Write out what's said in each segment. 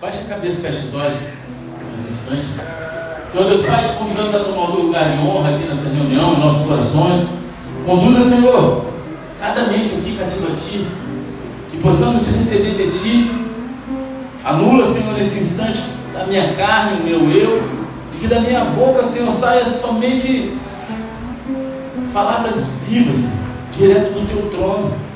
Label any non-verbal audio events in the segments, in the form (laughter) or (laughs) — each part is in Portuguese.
Baixe a cabeça, feche os olhos nesse instante. Senhor Deus Pai, te convidamos a tomar o teu lugar de honra aqui nessa reunião, em nossos corações. Conduza, Senhor, cada mente aqui cativa a Ti. Que possamos receber de Ti. Anula, Senhor, nesse instante a minha carne, o meu eu. E que da minha boca, Senhor, saia somente palavras vivas, direto do Teu trono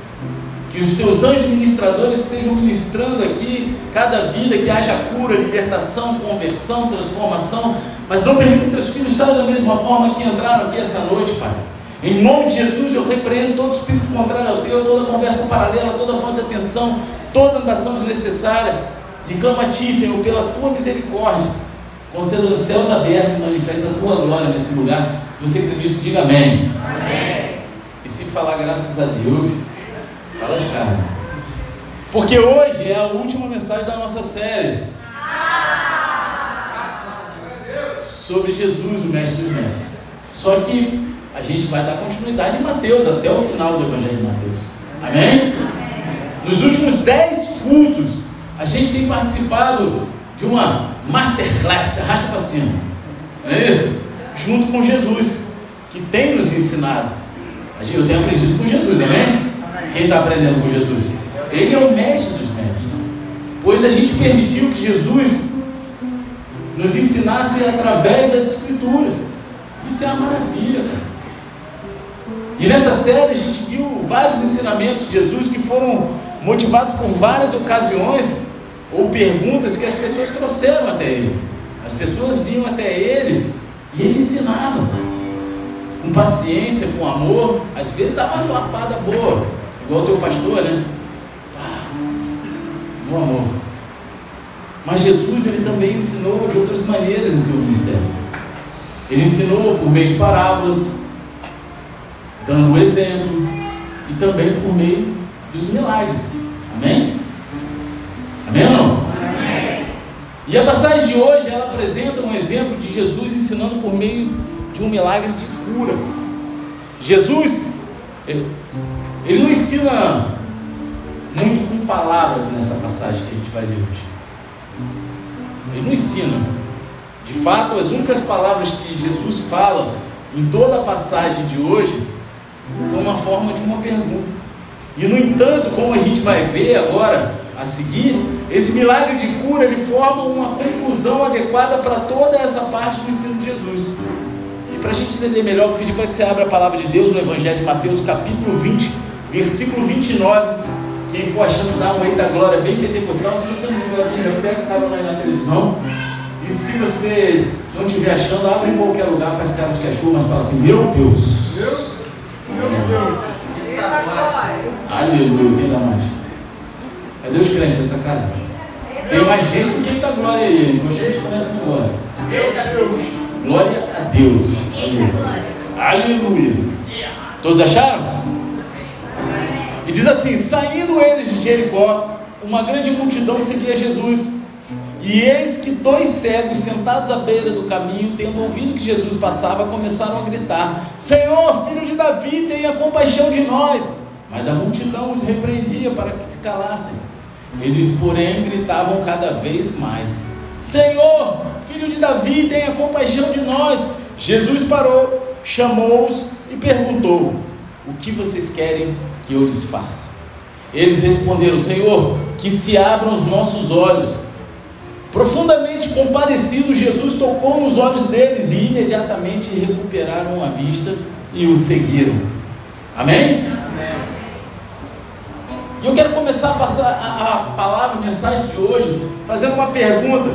que os teus anjos ministradores estejam ministrando aqui cada vida, que haja cura, libertação, conversão, transformação. Mas não permita que teus filhos saiam da mesma forma que entraram aqui essa noite, Pai. Em nome de Jesus, eu repreendo todo espírito contrário ao teu, toda conversa paralela, toda falta de atenção, toda andação desnecessária. E clama a Ti, Senhor, pela Tua misericórdia. Conceda os céus abertos e manifesta a Tua glória nesse lugar. Se você crê nisso, diga amém. amém. E se falar graças a Deus, De cara. Porque hoje é a última mensagem da nossa série. Sobre Jesus, o Mestre dos Mestres. Só que a gente vai dar continuidade em Mateus, até o final do Evangelho de Mateus. Amém? Nos últimos dez cultos, a gente tem participado de uma masterclass, arrasta para cima. Não é isso? Junto com Jesus, que tem nos ensinado. Eu tenho aprendido com Jesus, amém? Quem está aprendendo com Jesus? Ele é o mestre dos mestres. Pois a gente permitiu que Jesus nos ensinasse através das Escrituras. Isso é uma maravilha. E nessa série a gente viu vários ensinamentos de Jesus que foram motivados por várias ocasiões ou perguntas que as pessoas trouxeram até ele. As pessoas vinham até ele e ele ensinava com paciência, com amor, às vezes dava uma lapada boa, Igual o teu pastor, né? Ah, no amor. Mas Jesus ele também ensinou de outras maneiras em seu ministério. Ele ensinou por meio de parábolas, dando o exemplo, e também por meio dos milagres. Amém? Amém ou não? Amém. E a passagem de hoje ela apresenta um exemplo de Jesus ensinando por meio de um milagre de cura. Jesus, ele, ele não ensina muito com palavras nessa passagem que a gente vai ler hoje. Ele não ensina. De fato, as únicas palavras que Jesus fala em toda a passagem de hoje são uma forma de uma pergunta. E no entanto, como a gente vai ver agora a seguir, esse milagre de cura ele forma uma conclusão adequada para toda essa parte do ensino de Jesus. E para a gente entender melhor, vou pedir para que você abra a palavra de Deus no Evangelho de Mateus, capítulo 20, Versículo 29. Quem for achando dar um eita glória bem pentecostal, se você não tiver a Bíblia, pega o carona aí na televisão. E se você não estiver achando, abre em qualquer lugar, faz cara de cachorro, mas fala assim: Meu Deus. Deus? Meu Deus. Aleluia. Quem dá mais? Cadê os crentes dessa casa? Tem mais gente do que eita glória aí. Então gente conhece esse negócio. Glória a Deus. Aleluia. Todos acharam? E diz assim: saindo eles de Jericó, uma grande multidão seguia Jesus. E eis que dois cegos sentados à beira do caminho, tendo ouvido que Jesus passava, começaram a gritar: Senhor, filho de Davi, tenha compaixão de nós. Mas a multidão os repreendia para que se calassem. Eles, porém, gritavam cada vez mais: Senhor, filho de Davi, tenha compaixão de nós. Jesus parou, chamou-os e perguntou: O que vocês querem que eu lhes faça? Eles responderam: Senhor, que se abram os nossos olhos. Profundamente compadecido, Jesus tocou nos olhos deles e imediatamente recuperaram a vista e o seguiram. Amém? Amém. E eu quero começar a passar a, a palavra, a mensagem de hoje, fazendo uma pergunta: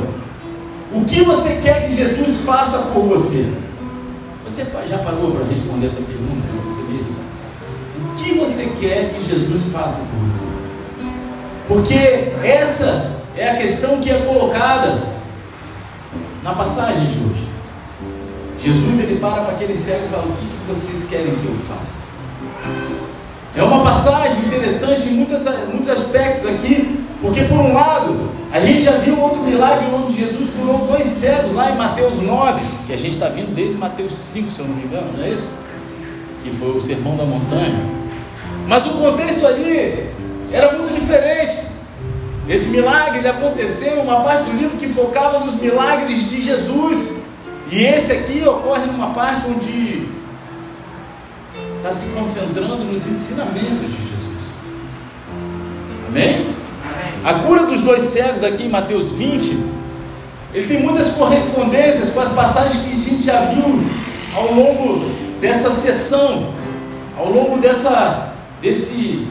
O que você quer que Jesus faça por você? Você já parou para responder essa pergunta para você mesmo? Que você quer que Jesus faça por você? Porque essa é a questão que é colocada na passagem de hoje. Jesus ele para para aquele cego e fala: O que, vocês querem que eu faça? É uma passagem interessante em muitos, muitos aspectos aqui, porque por um lado, a gente já viu outro milagre onde Jesus curou dois cegos lá em Mateus 9, que a gente está vindo desde Mateus 5, se eu não me engano, não é isso? Que foi o sermão da montanha. Mas o contexto ali era muito diferente. Esse milagre aconteceu em uma parte do livro que focava nos milagres de Jesus. E esse aqui ocorre numa parte onde está se concentrando nos ensinamentos de Jesus. Amém? A cura dos dois cegos aqui em Mateus 20, ele tem muitas correspondências com as passagens que a gente já viu ao longo dessa sessão, ao longo dessa, desse,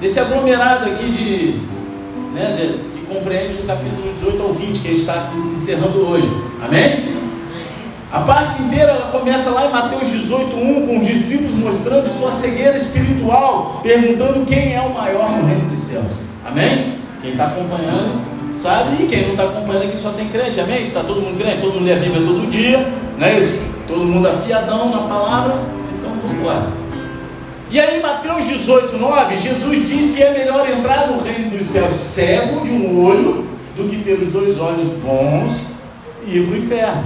desse aglomerado aqui de, né, de, que compreende do capítulo 18 ao 20 que a gente está encerrando hoje. Amém? A parte inteira ela começa lá em Mateus 18:1 com os discípulos mostrando sua cegueira espiritual, perguntando quem é o maior no reino dos céus. Amém? Quem está acompanhando sabe, e quem não está acompanhando aqui só tem crente, amém? Está todo mundo crente, todo mundo lê a Bíblia todo dia, não é isso? Todo mundo afiadão na palavra, então vamos lá. E aí, em Mateus 18, 9, Jesus diz que é melhor entrar no reino dos céus cego de um olho do que ter os dois olhos bons e ir para o inferno.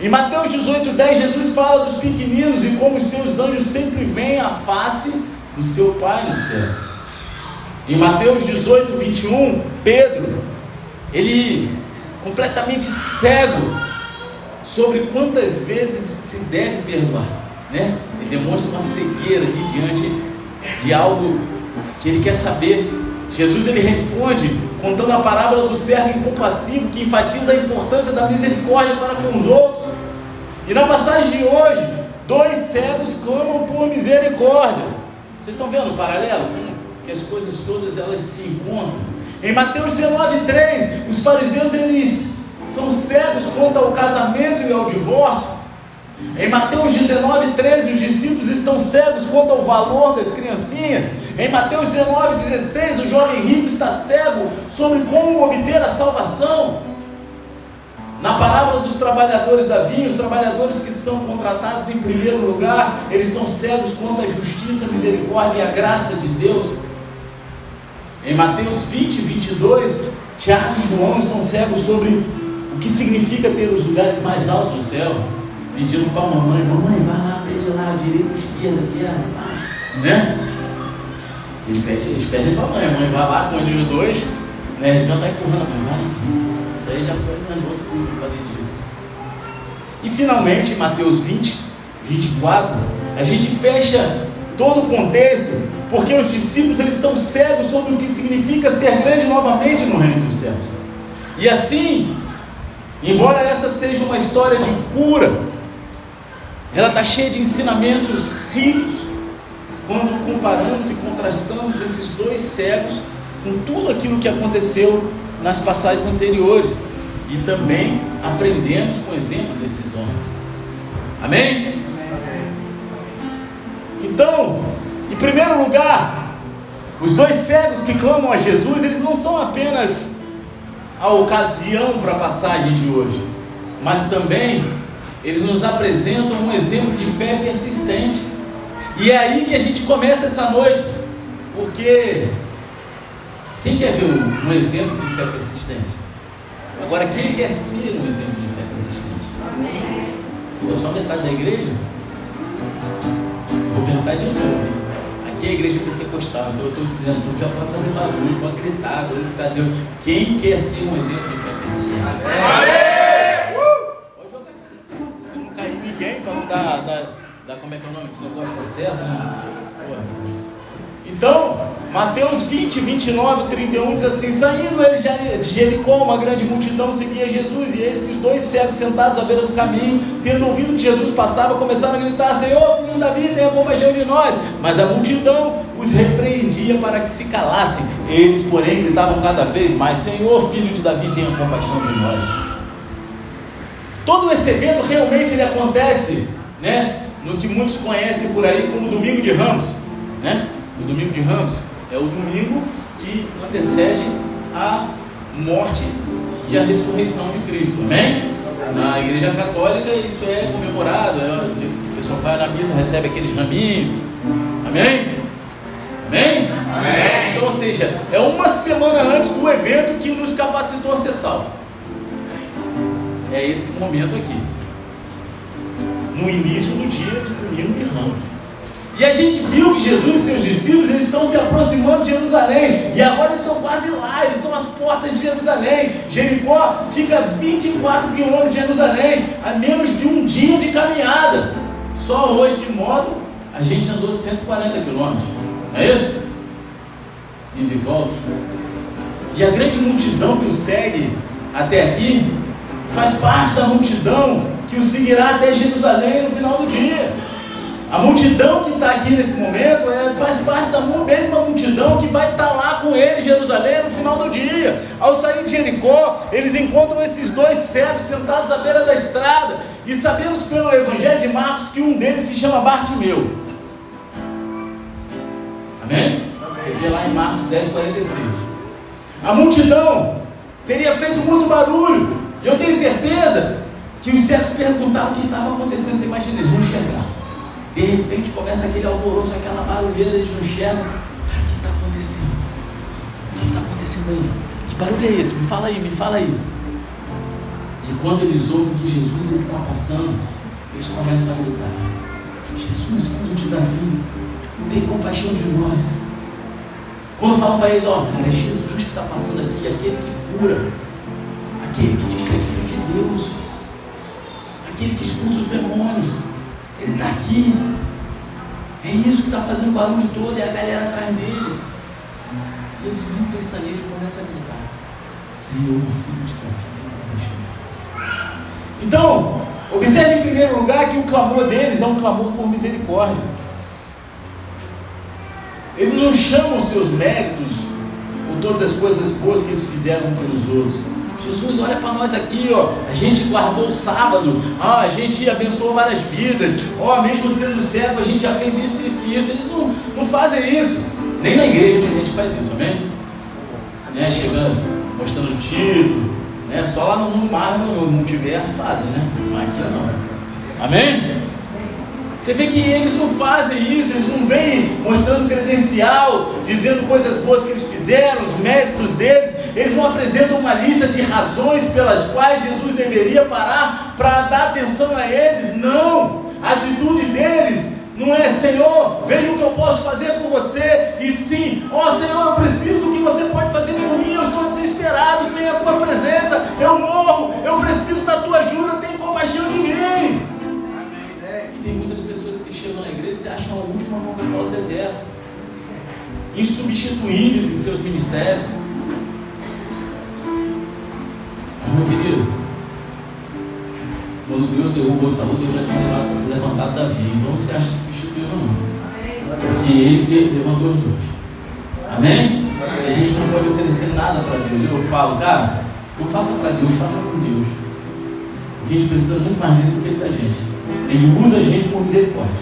Em Mateus 18, 10, Jesus fala dos pequeninos e como os seus anjos sempre veem a face do seu Pai no céu. Em Mateus 18, 21, Pedro, ele completamente cego sobre quantas vezes se deve perdoar, né? Ele demonstra uma cegueira aqui diante de algo que ele quer saber. Jesus ele responde contando a parábola do servo incompassivo que enfatiza a importância da misericórdia para com os outros. E na passagem de hoje, dois cegos clamam por misericórdia. Vocês estão vendo o paralelo? que as coisas todas elas se encontram. Em Mateus 19:3, os fariseus eles são cegos quanto ao casamento e ao divórcio. Em Mateus 19:13, os discípulos estão cegos quanto ao valor das criancinhas. Em Mateus 19:16, o jovem rico está cego sobre como obter a salvação. Na parábola dos trabalhadores da vinha, os trabalhadores que são contratados em primeiro lugar, eles são cegos quanto à justiça, misericórdia e a graça de Deus. Em Mateus 20, 22, Tiago e João estão cegos sobre o que significa ter os lugares mais altos do céu. Pedindo para a mamãe, mamãe, vai lá, pede lá, direita, esquerda, aqui, ah, né? Eles pedem, eles pedem para a mãe, a mãe vai lá com eles dois, né? Eles vão estar empurrando a mãe, vai, isso aí já foi no outro culto eu falei disso. E finalmente, Mateus 20, 24, a gente fecha todo o contexto, porque os discípulos eles estão cegos sobre o que significa ser grande novamente no reino dos céus. E assim, embora essa seja uma história de cura, ela está cheia de ensinamentos ricos quando comparamos e contrastamos esses dois cegos com tudo aquilo que aconteceu nas passagens anteriores e também aprendemos com o exemplo desses homens. Amém? Então, em primeiro lugar, os dois cegos que clamam a Jesus, eles não são apenas a ocasião para a passagem de hoje, mas também eles nos apresentam um exemplo de fé persistente. E é aí que a gente começa essa noite, porque quem quer ver um exemplo de fé persistente? Agora, quem quer ser um exemplo de fé persistente? Amém. Ou só metade da igreja? Vou perguntar de novo. Aqui é a igreja pentecostal, então eu estou dizendo, tu já pode fazer barulho, pode gritar, glorificar Deus. Quem quer ser um exemplo de fé persistente? Amém. Dar, dar, como é que é o nome? Se não processo, né? Então, Mateus 20, 29, 31 diz assim: Saindo ele de Jericó, uma grande multidão seguia Jesus, e eis que os dois cegos sentados à beira do caminho, tendo ouvido que Jesus passava, começaram a gritar: Senhor, filho de Davi, tenha compaixão de nós. Mas a multidão os repreendia para que se calassem. Eles, porém, gritavam cada vez mais: Senhor, filho de Davi, tenha compaixão de nós. Todo esse evento realmente ele acontece, né? No que muitos conhecem por aí como Domingo de Ramos, né? O domingo de Ramos é o domingo que antecede a morte e a ressurreição de Cristo. Amém? Na igreja católica isso é comemorado. É, o pessoal vai na missa, recebe aqueles raminhos. Amém? Amém? Amém? Então, ou seja, é uma semana antes do evento que nos capacitou a ser salvo. É esse momento aqui. No início do dia de domingo Ramos. E a gente viu que Jesus e seus discípulos eles estão se aproximando de Jerusalém. E agora eles estão quase lá, eles estão às portas de Jerusalém. Jericó fica 24 quilômetros de Jerusalém, a menos de um dia de caminhada. Só hoje de moto a gente andou 140 quilômetros. Não é isso? E de volta. E a grande multidão que o segue até aqui faz parte da multidão que o seguirá até Jerusalém no final do dia. A multidão que está aqui nesse momento é, faz parte da mesma multidão que vai estar tá lá com ele em Jerusalém no final do dia. Ao sair de Jericó, eles encontram esses dois cegos sentados à beira da estrada. E sabemos pelo Evangelho de Marcos que um deles se chama Bartimeu. Amém? Você vê lá em Marcos 10, 46. A multidão teria feito muito barulho. E eu tenho certeza que os cegos perguntavam o que estava acontecendo. Você imagina, eles vão enxergar. De repente começa aquele alvoroço, aquela barulheira, eles não enxergam. Cara, o que está acontecendo? O que está acontecendo aí? Que barulho é esse? Me fala aí, me fala aí. E quando eles ouvem que Jesus está passando, eles começam a gritar: Jesus, filho de Davi, tem compaixão de nós. Quando falam para eles, ó, cara, é Jesus que está passando aqui, aquele que cura, aquele que diz que é filho de Deus, aquele que expulsa os demônios. Ele está aqui. É isso que está fazendo o barulho todo, e a galera atrás dele. E pestanejam e começam a gritar: Senhor, filho de Davi, Então, observe em primeiro lugar que o clamor deles é um clamor por misericórdia. Eles não chamam seus méritos por todas as coisas boas que eles fizeram pelos outros Jesus, olha para nós aqui, ó. A gente guardou o sábado, ah, a gente abençoou várias vidas, ó, mesmo sendo cego, a gente já fez isso, isso e isso. Eles não, não fazem isso. Nem na igreja a gente faz isso, amém? Né? Chegando, mostrando o título, né? Só lá no mundo mar, no multiverso fazem, né? Mas aqui não. Amém? Você vê que eles não fazem isso, eles não vêm mostrando credencial, dizendo coisas boas que eles fizeram, os méritos deles, eles não apresentam uma lista de razões pelas quais Jesus deveria parar para dar atenção a eles. Não! A atitude deles não é Senhor, veja o que eu posso fazer por você. E sim, ó Senhor, eu preciso do que você pode fazer por mim. Eu estou desesperado sem a tua presença. Eu morro, eu preciso da tua ajuda. Tem compaixão de mim. E tem muitas pessoas que chegam na igreja e se acham a última Coca-Cola do deserto, insubstituíveis em seus ministérios. Meu querido, quando Deus derrubou Saúl, Deus já tinha levantado Davi. Então não se acha substituído não. Porque ele levantou os dois. Amém? E a gente não pode oferecer nada para Deus. Eu falo, cara, não faça para Deus, faça com Deus. Porque a gente precisa muito mais dele do que ele da gente. Ele usa a gente por misericórdia.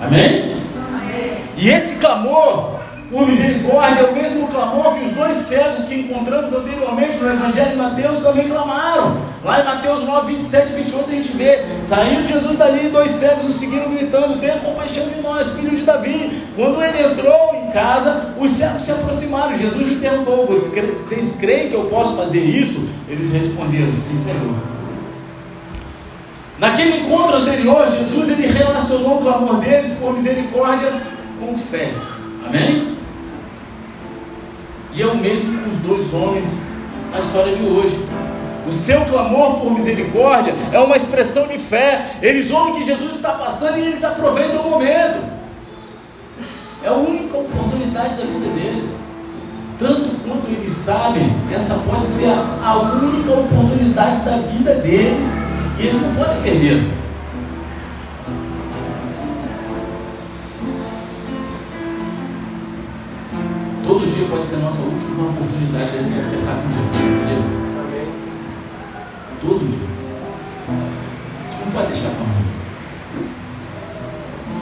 Amém? Amém? E esse clamor por misericórdia é o mesmo clamor que os dois cegos que encontramos anteriormente no Evangelho de Mateus também clamaram. Lá em Mateus 9, 27 e 28 a gente vê, saindo Jesus dali, dois cegos o seguiram gritando, tenha compaixão de nós, filho de Davi. Quando ele entrou em casa, os cegos se aproximaram. Jesus lhe perguntou, vocês creem que eu posso fazer isso? Eles responderam, sim Senhor. Naquele encontro anterior, Jesus ele relacionou o clamor deles por misericórdia com fé. Amém? E é o mesmo com os dois homens na história de hoje. O seu clamor por misericórdia é uma expressão de fé. Eles ouvem que Jesus está passando e eles aproveitam o momento. É a única oportunidade da vida deles. Tanto quanto eles sabem, essa pode ser a única oportunidade da vida deles. E eles não podem perder. Pode ser a nossa última oportunidade de nos acertar com Deus. Deus. Todo dia. Não pode deixar para amanhã.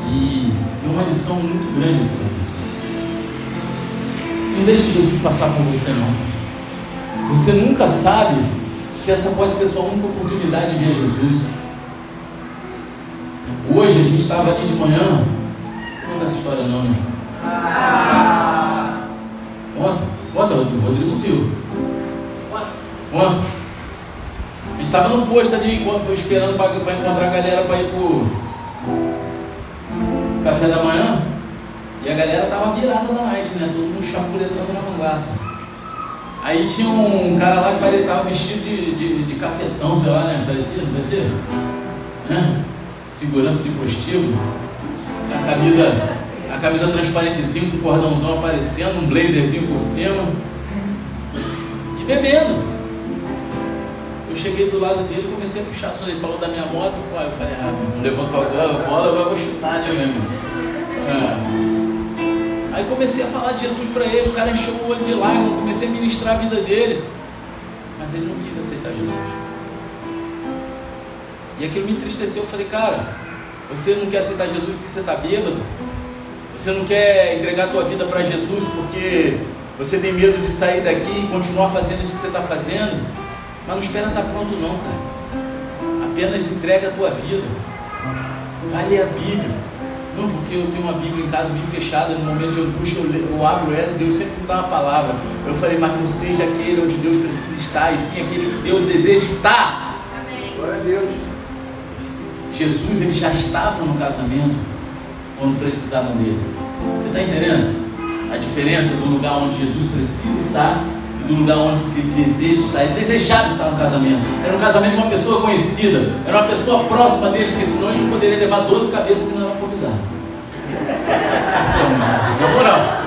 E tem uma lição muito grande para isso. Não deixe Jesus passar por você não. Você nunca sabe se essa pode ser sua única oportunidade de ver Jesus. Hoje a gente estava ali de manhã. Não conta essa história não, né? Ah. Ontem, ontem, o Rodrigo viu. Ontem. A gente estava no posto ali, esperando para encontrar a galera para ir pro. café da manhã e a galera tava virada na night, né? Todo mundo chapuletando na mangaça. Aí tinha um cara lá que parecia tava vestido de, de, de, cafetão, sei lá, né? Parecia, não parecia? Né? Segurança de postigo. A camisa, a camisa transparentezinha com o cordãozão aparecendo, um blazerzinho por cima. E bebendo eu cheguei do lado dele e comecei a puxar assunto. Ele falou da minha moto, pô, eu falei, ah, não levantou a bola, agora eu vou chutar, né, mesmo? É. Aí comecei a falar de Jesus para ele, o cara encheu o olho de lágrimas, comecei a ministrar a vida dele. Mas ele não quis aceitar Jesus. E aquilo me entristeceu. Eu falei, cara, você não quer aceitar Jesus porque você está bêbado? Você não quer entregar a tua vida para Jesus porque você tem medo de sair daqui e continuar fazendo isso que você está fazendo? Mas não espera estar pronto não, cara. Apenas entrega a tua vida. Vai ler a Bíblia. Não porque eu tenho uma Bíblia em casa bem fechada, no momento de angústia eu, eu abro ela, Deus sempre me dá uma palavra. Eu falei, mas não seja aquele onde Deus precisa estar, e sim aquele que Deus deseja estar. Amém. Glória a Deus. Jesus ele já estava no casamento quando precisavam dele. Você está entendendo? A diferença do lugar onde Jesus precisa estar do lugar onde ele deseja estar. Ele desejava estar no casamento. Era um casamento com uma pessoa conhecida, era uma pessoa próxima dele, porque senão ele não poderia levar 12 cabeças que não era convidado. Não.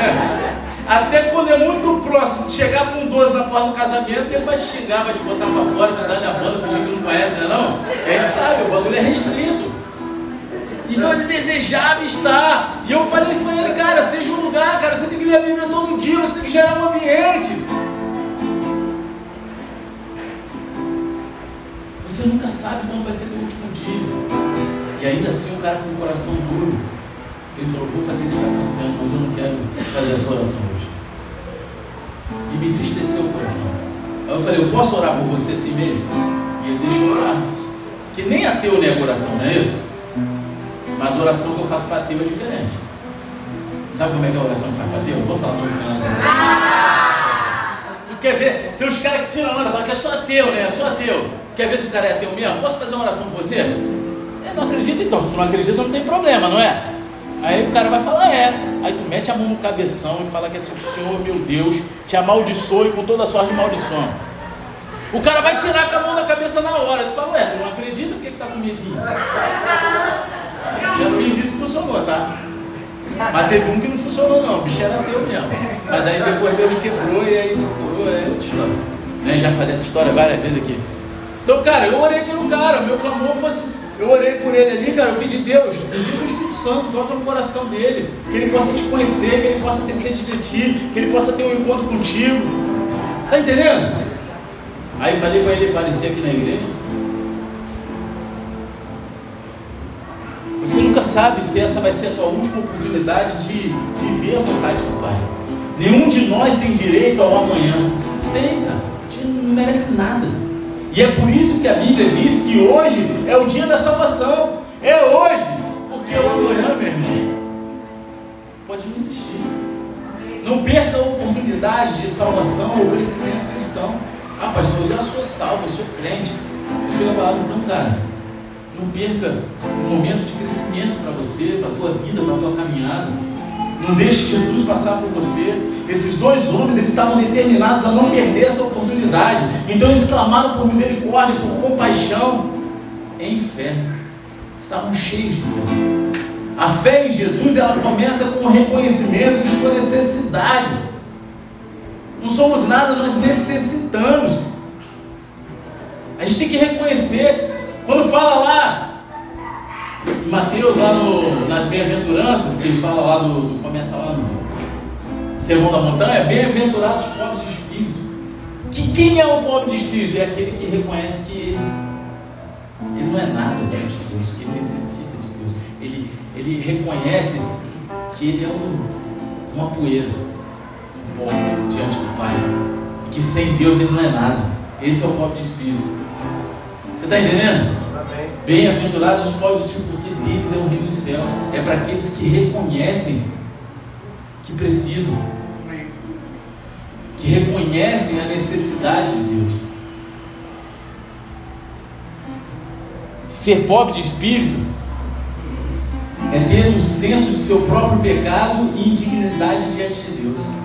É. Até quando é muito próximo, chegar com 12 na porta do casamento, ele vai xingar, vai te botar pra fora, te dar na banda, fingir que não conhece, né não? gente sabe, o bagulho é restrito. Então ele desejava estar. E eu falei isso para ele, cara, seja um lugar, cara, você tem que ler a Bíblia todo dia, você tem que gerar um ambiente. Você nunca sabe quando vai ser o último dia. E ainda assim o cara com o coração duro. Ele falou, vou fazer isso que está mas eu não quero fazer essa oração hoje. E me entristeceu o coração. Aí eu falei, eu posso orar por você assim mesmo? E ele deixou orar. Que nem ateu nega oração, não é isso? Mas a oração que eu faço para Deus é diferente. Sabe como é que é a oração que faz para Deus? Vou falar no canal. Tu quer ver? Tem uns caras que tiram a onda e falam que é só ateu, né? É só ateu. Quer ver se o cara é ateu mesmo? Posso fazer uma oração por você? É, não acredita então. Se tu não acredita, não tem problema, não é? Aí o cara vai falar, é. Aí tu mete a mão no cabeção e fala que assim, o Senhor, meu Deus, te amaldiçoe com toda a sorte de maldição. O cara vai tirar com a mão da cabeça na hora. Tu fala, ué, tu não acredita? Por que, que tá com medinho? Já fiz isso e funcionou, tá? Mas teve um que não funcionou não, o bicho era teu mesmo. Mas aí depois Deus quebrou e aí procurou, aí outra história. Né? Já falei essa história várias vezes aqui. Então, cara, eu orei pelo cara, meu clamor fosse. Eu orei por ele ali, cara, eu pedi Deus, envia o Espírito Santo, toca no coração dele, que ele possa te conhecer, que ele possa ter sede de ti, que ele possa ter um encontro contigo. Tá entendendo? Aí falei para ele aparecer aqui na igreja. Sabe se essa vai ser a tua última oportunidade de viver a vontade do Pai. Nenhum de nós tem direito ao amanhã. Tem, cara. A gente não merece nada. E é por isso que a Bíblia diz que hoje é o dia da salvação. É hoje. Porque o amanhã, meu irmão, pode não existir. Não perca a oportunidade de salvação ou crescimento cristão. Ah, pastor, eu já sou salvo, eu sou crente. Eu sou palavra, então, cara, não perca um momento de crescimento para você, para a tua vida, para a tua caminhada. Não deixe Jesus passar por você. Esses dois homens eles estavam determinados a não perder essa oportunidade. Então eles clamaram por misericórdia, por compaixão, em fé. Estavam cheios de fé. A fé em Jesus ela começa com o reconhecimento de sua necessidade. Não somos nada, nós necessitamos. A gente tem que reconhecer quando fala lá, em Mateus, lá no, nas bem-aventuranças, que ele fala lá do, começa lá no Sermão da Montanha, bem-aventurados os pobres de espírito. Que, quem é o pobre de espírito? É aquele que reconhece que ele, ele não é nada diante de Deus, que ele necessita de Deus. Ele, ele reconhece que ele é um, uma poeira, um pó diante do Pai. E que sem Deus ele não é nada. Esse é o pobre de espírito. Você está entendendo? Bem-aventurados os pobres, porque deles é o reino dos céus. É para aqueles que reconhecem que precisam, que reconhecem a necessidade de Deus. Ser pobre de espírito é ter um senso de seu próprio pecado e indignidade diante de Deus.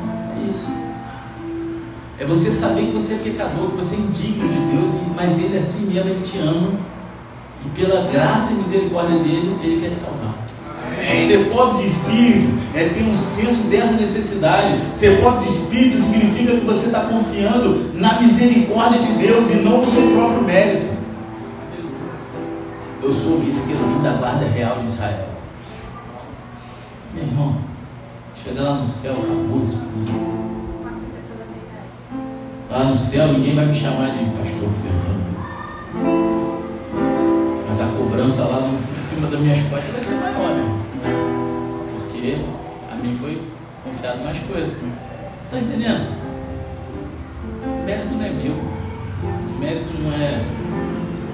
É você saber que você é pecador, que você é indigno de Deus, mas Ele assim mesmo, Ele te ama. E pela graça e misericórdia dele, Ele quer te salvar. Ser pobre de espírito é ter um senso dessa necessidade. Ser pobre de espírito significa que você está confiando na misericórdia de Deus e não no seu próprio mérito. Eu sou o vice-querubim da guarda real de Israel. Meu irmão, chega lá no céu, acabou isso. Lá no céu ninguém vai me chamar de pastor Fernando. Mas a cobrança lá em cima das minhas costas vai ser maior, né? Porque a mim foi confiado mais coisas. Você está entendendo? O mérito não é meu. O mérito não é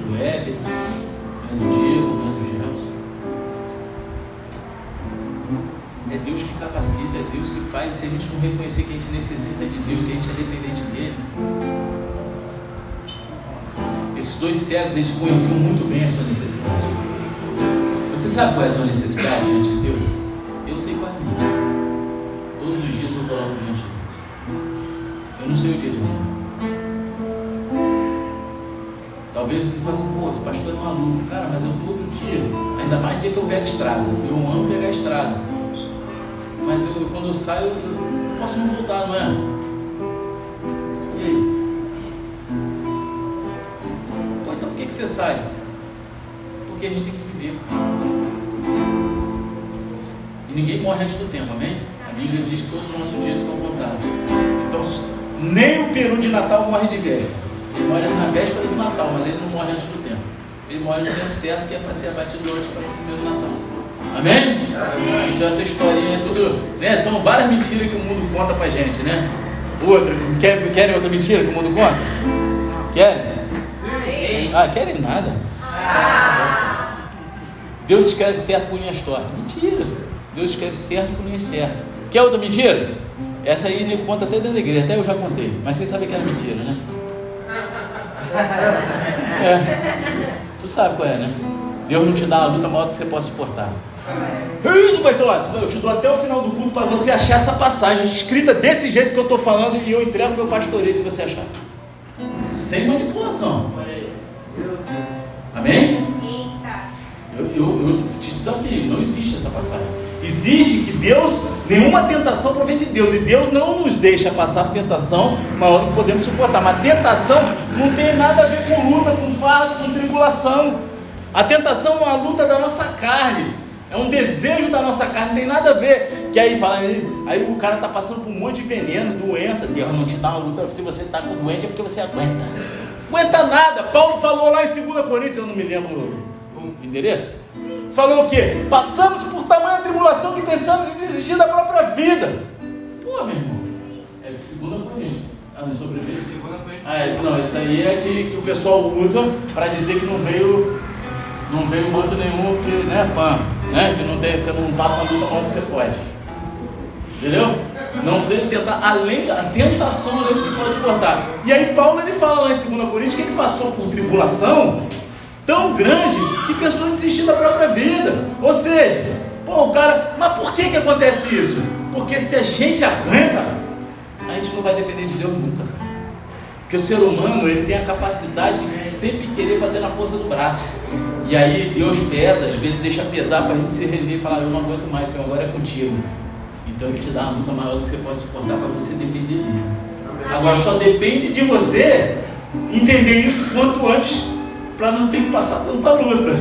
do Heber, não é do Diego, não é É Deus que capacita, é Deus que faz. Se a gente não reconhecer que a gente necessita de Deus, que a gente é dependente dele. Esses dois cegos, eles conheciam muito bem a sua necessidade. Você sabe qual é a tua necessidade diante de Deus? Eu sei qual é a minha. Todos os dias eu coloco diante de Deus. Eu não sei o dia de amanhã. Talvez você faça assim, pô, esse pastor é um aluno. Cara, mas eu todo dia, ainda mais dia que eu pego a estrada. Eu amo pegar a estrada. Mas eu, quando eu saio, eu, posso não voltar, não é? que você sai? Porque a gente tem que viver. E ninguém morre antes do tempo, amém? A Bíblia diz que todos os nossos dias são contados. Então, nem o peru de Natal morre de véspera. Ele morre na véspera do Natal, mas ele não morre antes do tempo. Ele morre no tempo certo, que é para ser abatido hoje para o primeiro Natal. Amém? Amém? Então essa historinha é tudo. Né? São várias mentiras que o mundo conta pra gente, né? Outra, quer, querem outra mentira que o mundo conta? Querem? Ah, querem nada. Deus escreve certo com linhas tortas. Mentira. Deus escreve certo com linhas certas. Quer outra mentira? Essa aí ele conta até dentro da igreja, até eu já contei. Mas vocês sabem que era mentira, né? (laughs) É. Tu sabe qual é, né? Deus não te dá uma luta maior do que você possa suportar. É isso, pastor. Eu te dou até o final do culto para você achar essa passagem escrita desse jeito que eu estou falando e eu entrego meu pastoreio se você achar. Sem manipulação. Amém? Eu, eu, eu te desafio, não existe essa passagem. Existe que Deus, nenhuma tentação provém de Deus, e Deus não nos deixa passar tentação maior do que podemos suportar. Mas tentação não tem nada a ver com luta, com fardo, com tribulação. A tentação é uma luta da nossa carne, é um desejo da nossa carne, não tem nada a ver. Que aí fala, aí o cara está passando por um monte de veneno, doença, Deus não te dá uma luta, se você está com doente é porque você aguenta aguenta nada. Paulo falou lá em 2 Coríntios, eu não me lembro o endereço. Falou o quê? Passamos por tamanha tribulação que pensamos em desistir da própria vida. Pô, meu irmão. É 2 Coríntios. Ah, não sobrevive? Ah, esse, não, isso aí é que, que o pessoal usa para dizer que não veio não veio outro nenhum que, né, pan, né? Que não tem, você não passa a luta onde você pode. Entendeu? Não ser tentar além da tentação além do que pode suportar. E aí Paulo ele fala lá em 2 Coríntios que ele passou por tribulação tão grande que pessoas desistiram da própria vida. Ou seja, pô, o cara, mas por que que acontece isso? Porque se a gente aguenta, a gente não vai depender de Deus nunca. Porque o ser humano ele tem a capacidade de sempre querer fazer na força do braço. E aí Deus pesa, às vezes deixa pesar para a gente se render e falar, eu não aguento mais, Senhor, agora é contigo. Então ele te dá uma luta maior do que você pode suportar para você depender dele. Agora só depende de você entender isso quanto antes para não ter que passar tanta luta.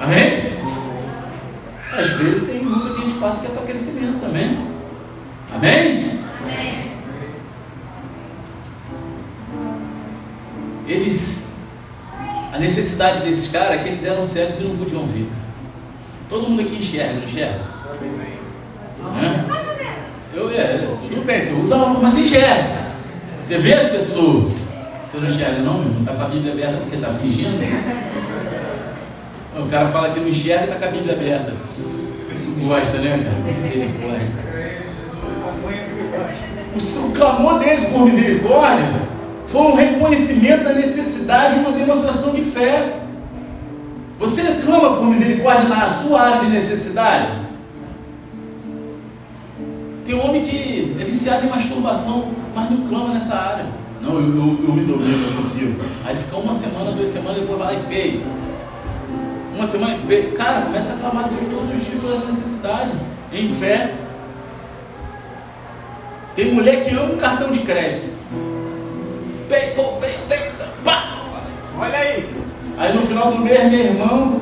Amém? Às vezes tem luta que a gente passa que é para crescimento também. Amém? Amém. Eles, a necessidade desses caras é que eles eram cegos e não podiam ver. Todo mundo aqui enxerga, não enxerga? Eu, é, tudo bem, você usa mas você enxerga. Você vê as pessoas. Você não enxerga, não, meu irmão? Está com a Bíblia aberta porque está fingindo? O cara fala que não enxerga e está com a Bíblia aberta. Tu gosta, né, cara? Misericórdia. O clamor deles por misericórdia foi um reconhecimento da necessidade e uma demonstração de fé. Você clama por misericórdia na sua área de necessidade? Tem um homem que é viciado em masturbação, mas não clama nessa área. Não, eu, eu, eu me domino, eu consigo. Aí fica uma semana, duas semanas, depois vai lá e peia. Uma semana e peia. Cara, começa a clamar a Deus todos os dias por essa necessidade. Em fé. Tem mulher que ama um cartão de crédito. Peia, pô, peia, peia, pá! Olha aí. Aí no final do mês, meu irmão,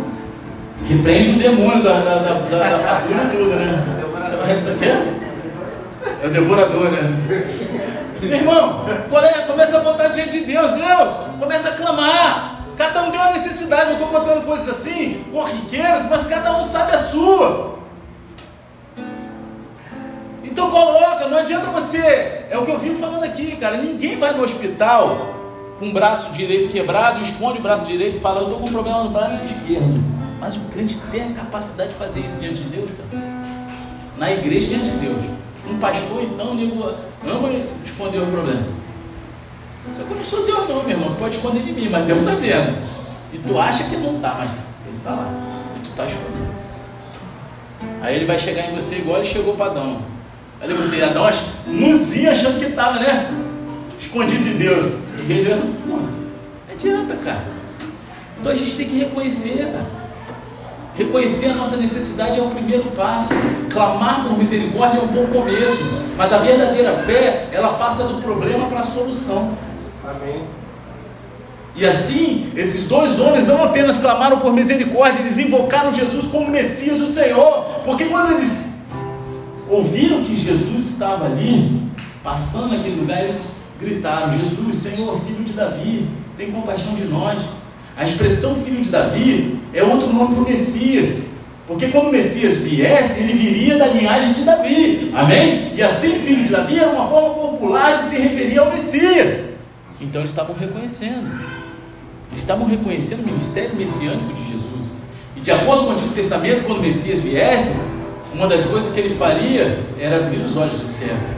repreende o demônio da, da, da, da, da fatura toda, né? Você vai repreender? É o devorador, né? Meu irmão, é? começa a botar diante de Deus, Deus, começa a clamar. Cada um tem uma necessidade, não estou contando coisas assim, corriqueiras, mas cada um sabe a sua. Então coloca, não adianta você. É o que eu vivo falando aqui, cara. Ninguém vai no hospital com o braço direito quebrado, esconde o braço direito e fala, eu estou com um problema no braço esquerdo. Mas o crente tem a capacidade de fazer isso diante de Deus, cara. Na igreja diante de Deus. Um pastor, então, nego, ama esconder o problema. Só que eu não sou Deus, não, meu irmão. Pode esconder de mim, mas Deus está vendo. E tu acha que não está, mas ele está lá. E tu está escondendo. Aí ele vai chegar em você igual ele chegou para Adão. Aí você, Adão, nuzinho achando que estava, né? Escondido de Deus. E ele, não adianta, cara. Então a gente tem que reconhecer, cara. Reconhecer a nossa necessidade é o primeiro passo. Clamar por misericórdia é um bom começo. Mas a verdadeira fé, ela passa do problema para a solução. Amém. E assim, esses dois homens não apenas clamaram por misericórdia, eles invocaram Jesus como Messias, o Senhor. Porque quando eles ouviram que Jesus estava ali, passando naquele lugar, eles gritaram: Jesus, Senhor, filho de Davi, tem compaixão de nós. A expressão filho de Davi é outro nome para o Messias. Porque quando o Messias viesse, ele viria da linhagem de Davi. Amém? E assim, filho de Davi era uma forma popular de se referir ao Messias. Então eles estavam reconhecendo. Estavam reconhecendo o ministério messiânico de Jesus. E de acordo com o Antigo Testamento, quando o Messias viesse, uma das coisas que ele faria era abrir os olhos dos cegos.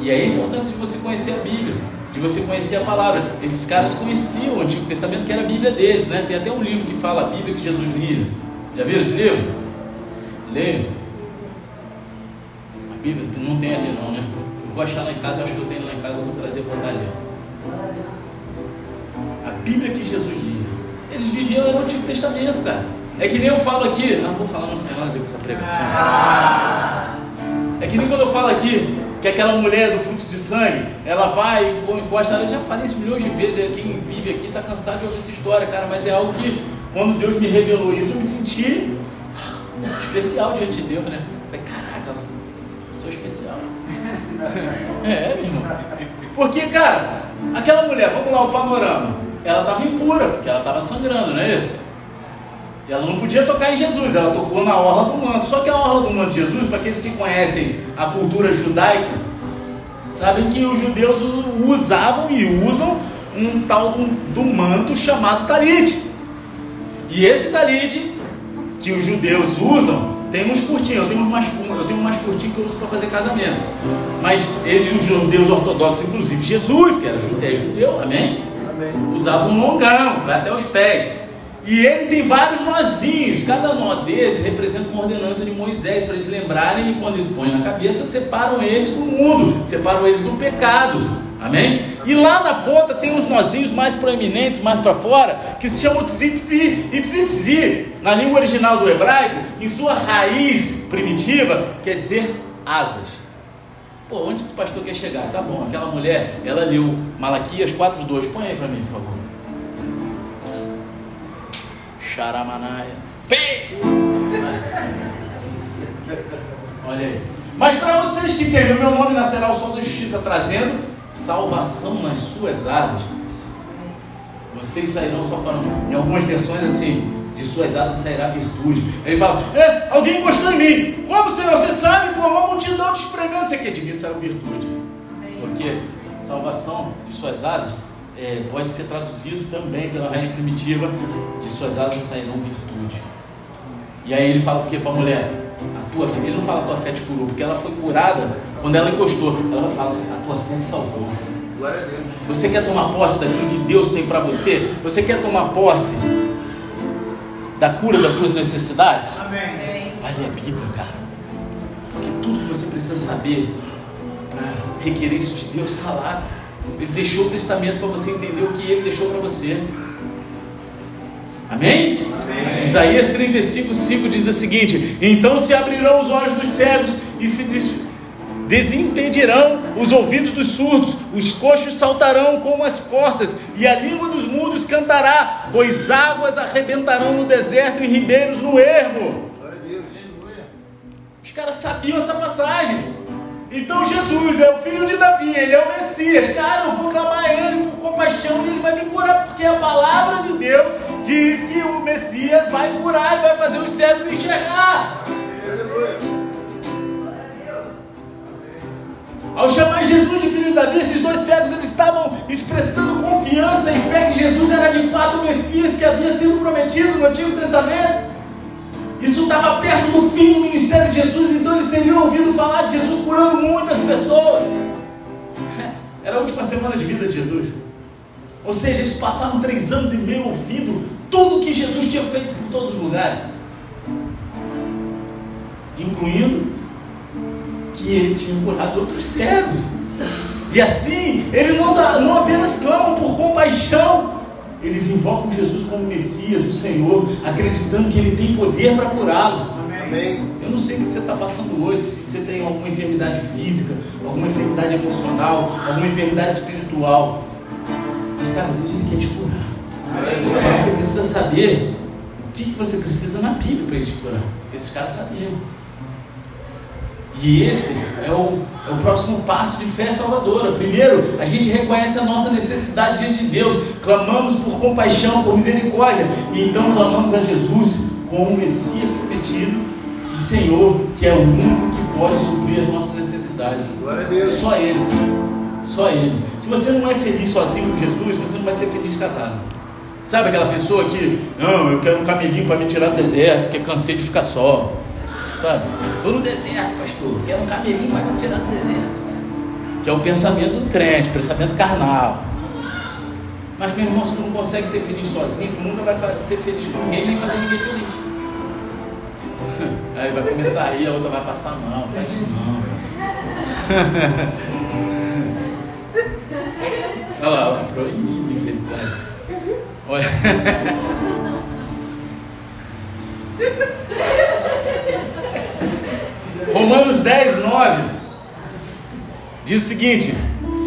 E aí a importância de você conhecer a Bíblia de você conhecer a palavra. Esses caras conheciam o Antigo Testamento, que era a Bíblia deles, né? Tem até um livro que fala a Bíblia que Jesus lia. Já viram esse livro? Leia. A Bíblia não tem ali não, né? Eu vou achar lá em casa, eu acho que eu tenho lá em casa, eu vou trazer para cá ler. A Bíblia que Jesus lia. Eles viviam no Antigo Testamento, cara. É que nem eu falo aqui, não vou falar não, tem nada a ver com essa pregação. É que nem quando eu falo aqui, que aquela mulher do fluxo de sangue, ela vai e encosta, eu já falei isso milhões de vezes, quem vive aqui está cansado de ouvir essa história, cara, mas é algo que, quando Deus me revelou isso, eu me senti especial diante de Deus, né? Eu falei, caraca, sou especial. (laughs) é, meu irmão. Porque, cara, aquela mulher, vamos lá, o panorama, ela estava impura, porque ela estava sangrando, não é isso? E ela não podia tocar em Jesus, ela tocou na orla do manto. Só que a orla do manto de Jesus, para aqueles que conhecem a cultura judaica, sabem que os judeus usavam e usam um tal do, do manto chamado talit. E esse talit que os judeus usam tem uns curtinhos, eu tenho uns mais, eu tenho um mais curtinho que eu uso para fazer casamento. Mas eles, os judeus ortodoxos, inclusive Jesus, que era judeu, é judeu amém? amém. Usavam um longão, vai até os pés. E ele tem vários nozinhos. Cada nó desse representa uma ordenança de Moisés para eles lembrarem e quando eles põem na cabeça, separam eles do mundo, separam eles do pecado. Amém? E lá na ponta tem uns nozinhos mais proeminentes, mais para fora, que se chamam tzitzi. E tzitzi, na língua original do hebraico, em sua raiz primitiva, quer dizer asas. Pô, onde esse pastor quer chegar? Tá bom, aquela mulher, ela leu Malaquias 4.2. Põe aí para mim, por favor. Xaramanaia. Fê! Olha aí. Mas para vocês que temem o meu nome nascerá o sol da justiça, trazendo salvação nas suas asas. Vocês sairão saltando. Em algumas versões assim, de suas asas sairá virtude. Ele fala, é, alguém encostou em mim. Como Senhor? Você sabe, por uma multidão te espremendo. Você quer de mim saiu virtude. Porque salvação de suas asas é, pode ser traduzido também pela raiz primitiva, de suas asas sairão virtude. E aí ele fala o que para a mulher? A tua fé, ele não fala a tua fé te curou, porque ela foi curada quando ela encostou. Ela vai falar, a tua fé te salvou. Você quer tomar posse daquilo que Deus tem para você? Você quer tomar posse da cura das tuas necessidades? Amém. Vai ler a Bíblia, cara. Porque tudo que você precisa saber para requerer isso de Deus está lá. Ele deixou o testamento para você entender o que ele deixou para você. Amém? Amém? Isaías 35, 5 diz o seguinte: Então se abrirão os olhos dos cegos e se des desimpedirão os ouvidos dos surdos, os coxos saltarão como as corças, e a língua dos mudos cantará, pois águas arrebentarão no deserto e ribeiros no ermo. Os caras sabiam essa passagem. Então Jesus é o filho de Davi, ele é o Messias. Cara, eu vou clamar a ele por compaixão e ele vai me curar, porque a palavra de Deus diz que o Messias vai curar e vai fazer os cegos enxergar. Ao chamar Jesus de filho de Davi, esses dois cegos eles estavam expressando confiança e fé que Jesus era de fato o Messias que havia sido prometido no Antigo Testamento. Isso estava perto do fim do ministério de Jesus, então eles teriam ouvido falar de Jesus curando muitas pessoas. (laughs) Era a última semana de vida de Jesus. Ou seja, eles passaram três anos e meio ouvindo tudo que Jesus tinha feito por todos os lugares, incluindo que ele tinha curado outros cegos. E assim, eles não, não apenas clamam por compaixão, eles invocam Jesus como Messias, o Senhor, acreditando que Ele tem poder para curá-los. Eu não sei o que você está passando hoje, se você tem alguma enfermidade física, alguma enfermidade emocional, alguma enfermidade espiritual. Mas, cara, Deus ele quer te curar. Amém. Você precisa saber o que, que você precisa na Bíblia para Ele te curar. Esses caras sabiam. E esse é o, é o próximo passo de fé salvadora. Primeiro, a gente reconhece a nossa necessidade diante de Deus, clamamos por compaixão, por misericórdia, e então clamamos a Jesus como o Messias prometido e Senhor, que é o único que pode suprir as nossas necessidades. Só Ele. Só Ele. Se você não é feliz sozinho com Jesus, você não vai ser feliz casado. Sabe aquela pessoa que, não, eu quero um camelinho para me tirar do deserto, porque cansei de ficar só sabe? Estou no deserto, pastor. Quero um camelinho para me tirar do deserto. Que é o pensamento do crente, pensamento carnal. Mas, meu irmão, se tu não consegue ser feliz sozinho, tu nunca vai ser feliz com ninguém, nem fazer ninguém feliz. (laughs) Aí vai começar a rir, a outra vai passar mal, faz isso não. (laughs) olha lá, lá, proíbe, misericórdia. Olha. (laughs) Romanos 10, 9 diz o seguinte: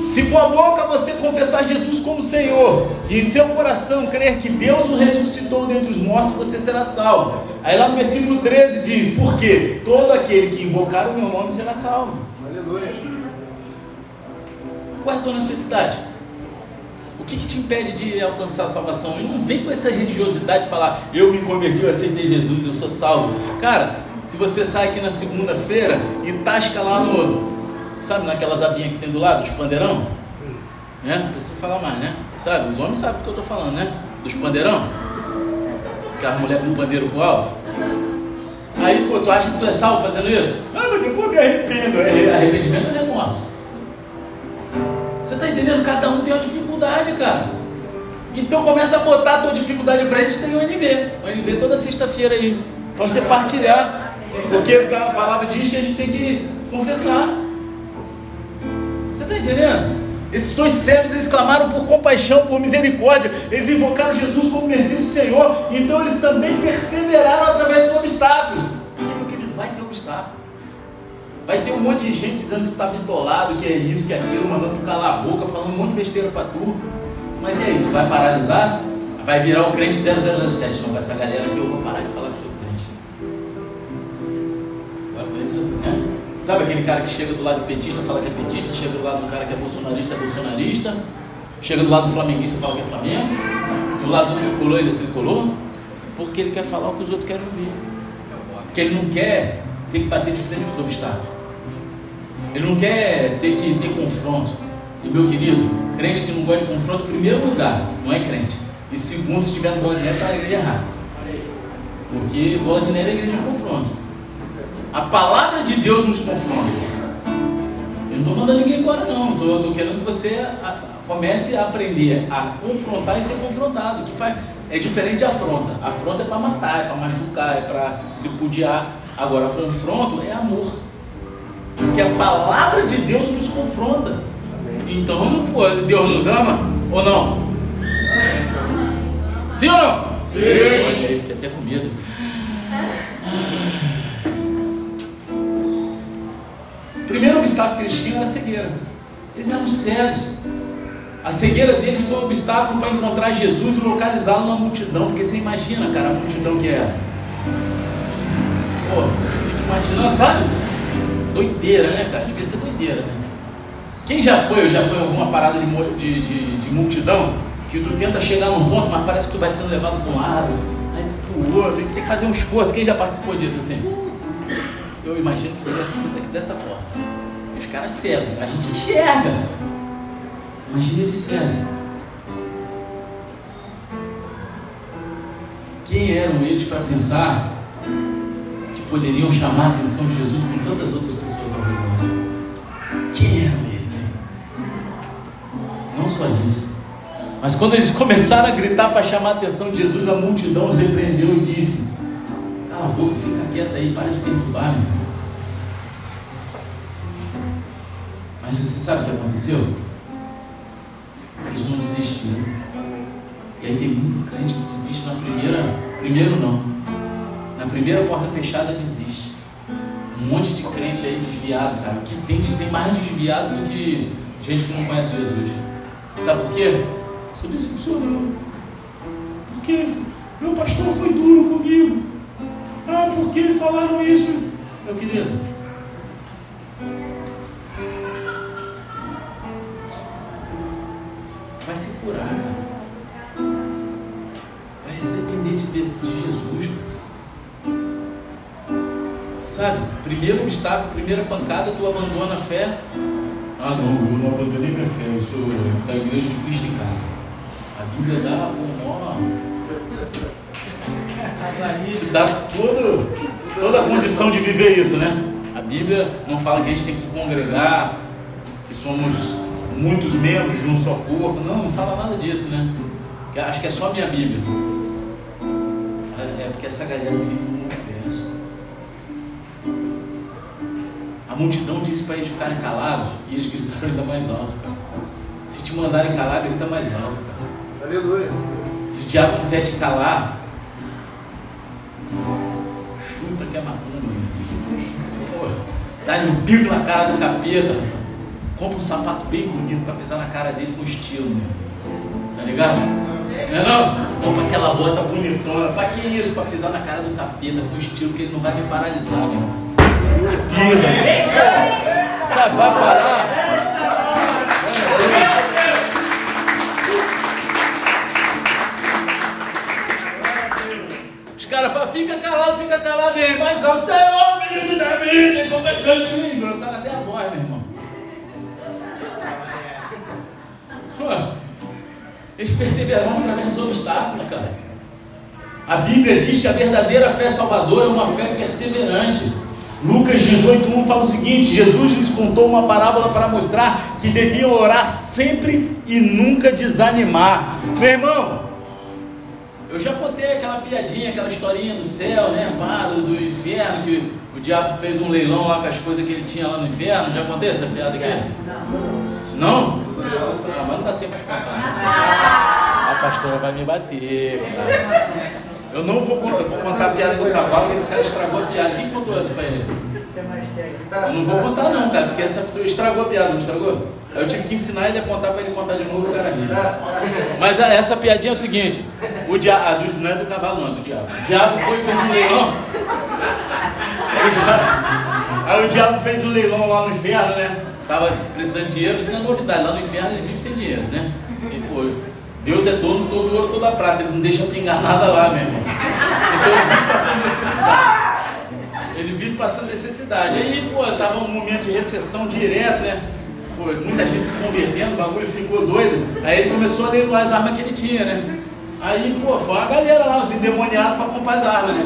Se com a boca você confessar Jesus como Senhor e em seu coração crer que Deus o ressuscitou dentre os mortos, você será salvo. Aí lá no versículo 13 diz: Porque todo aquele que invocar o meu nome será salvo. Aleluia. Qual é a tua necessidade? O que, que, te impede de alcançar a salvação? E não vem com essa religiosidade de falar, eu me converti, eu aceitei Jesus, eu sou salvo. Cara, se você sai aqui na segunda-feira e tasca lá no. Sabe naquelas abinhas que tem do lado, dos pandeirão? Né? Não precisa falar mais, né? Sabe? Os homens sabem o que eu estou falando, né? Dos pandeirão? Aquelas mulheres com pandeiro pro alto. Aí, pô, tu acha que tu é salvo fazendo isso? Ah, mas depois me arrependo. É, arrependimento é remorso. Você está entendendo? Cada um tem uma dificuldade, cara. Então começa a botar a tua dificuldade para isso, tem o NV. O NV toda sexta-feira aí. Para você partilhar. Porque a palavra diz que a gente tem que confessar. Você está entendendo? Esses dois servos, eles clamaram por compaixão, por misericórdia. Eles invocaram Jesus como Messias do Senhor. Então eles também perseveraram através dos obstáculos. Porque, meu querido, vai ter obstáculo. Vai ter um monte de gente dizendo que está bitolado, que é isso, que é aquilo, mandando tu calar a boca, falando um monte de besteira para tu. Mas e aí, tu vai paralisar? Vai virar o crente 007. Não, com essa galera que eu vou parar de falar com Sabe aquele cara que chega do lado petista, fala que é petista, chega do lado do cara que é bolsonarista, é bolsonarista, chega do lado do flamenguista, fala que é flamengo, do lado do tricolor, ele é tricolor, porque ele quer falar o que os outros querem ouvir. Porque ele não quer ter que bater de frente com os obstáculos. Ele não quer ter que ter confronto. E meu querido, crente que não gosta de confronto, em primeiro lugar, não é crente. E segundo, se tiver no bola de neve, está na igreja errada. Porque bola de neve é igreja de confronto. A palavra de Deus nos confronta. Eu não estou mandando ninguém embora, não. Estou querendo que você Comece a aprender a confrontar e ser confrontado. Que faz, é diferente de afronta. Afronta é para matar, é para machucar, é para tripudiar. Agora, confronto é amor. Porque a palavra de Deus nos confronta. Então, pô, Deus nos ama ou não? Sim ou não? Sim. Olha aí, fiquei até com medo. Obstáculo que eles tinham era a cegueira. Eles eram cegos. A cegueira deles foi um obstáculo para encontrar Jesus e localizá-lo na multidão. Porque você imagina, cara, a multidão que era. Pô, fica imaginando, sabe? Doideira, né, cara? Devia ser doideira, né? Quem já foi ou já foi alguma parada de, de, de, de, multidão que tu tenta chegar num ponto, mas parece que tu vai sendo levado para um lado, aí para o outro, e tem que fazer um esforço. Quem já participou disso assim? Eu imagino que é assim, dessa forma. Caras cegos, a gente enxerga. Imagina ele cego. Quem eram eles para pensar que poderiam chamar a atenção de Jesus com tantas outras pessoas ao redor? Quem eram eles? Hein? Não só isso. Mas quando eles começaram a gritar para chamar a atenção de Jesus, a multidão os repreendeu e disse: Cala a boca, fica quieto aí, para de perturbar, meu. Mas você sabe o que aconteceu? Eles não desistiram. E aí tem muito crente que desiste na primeira. Primeiro não. Na primeira porta fechada desiste. Um monte de crente aí desviado, cara. Que tem, tem mais desviado do que gente que não conhece Jesus. Sabe por quê? Sou decepcionado. Porque meu pastor foi duro comigo. Ah, porque falaram isso? Meu querido, vai se curar, cara. Vai se depender de, de Jesus. Sabe? Primeiro obstáculo, primeira pancada, tu abandona a fé. Ah não, eu não abandonei minha fé, eu sou da igreja de Cristo em casa. A Bíblia dá uma te dá todo, toda a condição de viver isso, né? A Bíblia não fala que a gente tem que congregar, que somos muitos membros de um só corpo. Não, não fala nada disso, né? Acho que é só a minha Bíblia. É, é porque essa galera vive no universo. A multidão disse para eles ficarem calados e eles gritaram ainda mais alto, cara. Se te mandarem calar, grita mais alto, cara. Aleluia. Se o diabo quiser te calar, chuta que é macumba. Dá-lhe um bico na cara do capeta compra um sapato bem bonito para pisar na cara dele com estilo, meu. Tá ligado? Não é não? Compra aquela bota bonitona. Para que isso? Para pisar na cara do capeta com estilo que ele não vai me paralisar, meu. Pisa. Sabe, vai parar. Os caras falam, fica calado, fica calado aí, mais alto, Senhor, menino da vida, é Eles perseveraram através dos obstáculos, cara. A Bíblia diz que a verdadeira fé salvadora é uma fé perseverante. Lucas 18:1 fala o seguinte: Jesus lhes contou uma parábola para mostrar que deviam orar sempre e nunca desanimar. Meu irmão, eu já contei aquela piadinha, aquela historinha do céu, né? Pá, do, do, inferno, que o diabo fez um leilão lá com as coisas que ele tinha lá no inferno. Já contei essa piada aqui? Não? Ah, mas não dá tempo de contar. A pastora vai me bater, cara. Eu não vou, eu vou contar a piada do cavalo, esse cara estragou a piada. Quem contou essa pra ele? Eu não vou contar não, cara, porque essa estragou a piada, não estragou? Eu tive que ensinar ele a contar para ele contar de novo o cara rir. Mas a, essa piadinha é o seguinte: o diabo, não é do cavalo, não, é do diabo. O diabo foi e fez um leilão. (laughs) Aí o diabo fez um leilão lá no inferno, né? Tava precisando de dinheiro, isso não é novidade. Lá no inferno ele vive sem dinheiro, né? E, pô, Deus é dono de todo ouro, toda prata, ele não deixa pingar nada lá, meu irmão. Então ele vive passando necessidade. Ele vive passando necessidade. Aí, pô, tava um momento de recessão direto, né? Pô, muita gente se convertendo, o bagulho ficou doido. Aí ele começou a leiloar as armas que ele tinha, né? Aí, pô, foi uma galera lá, os endemoniados para comprar as armas, né?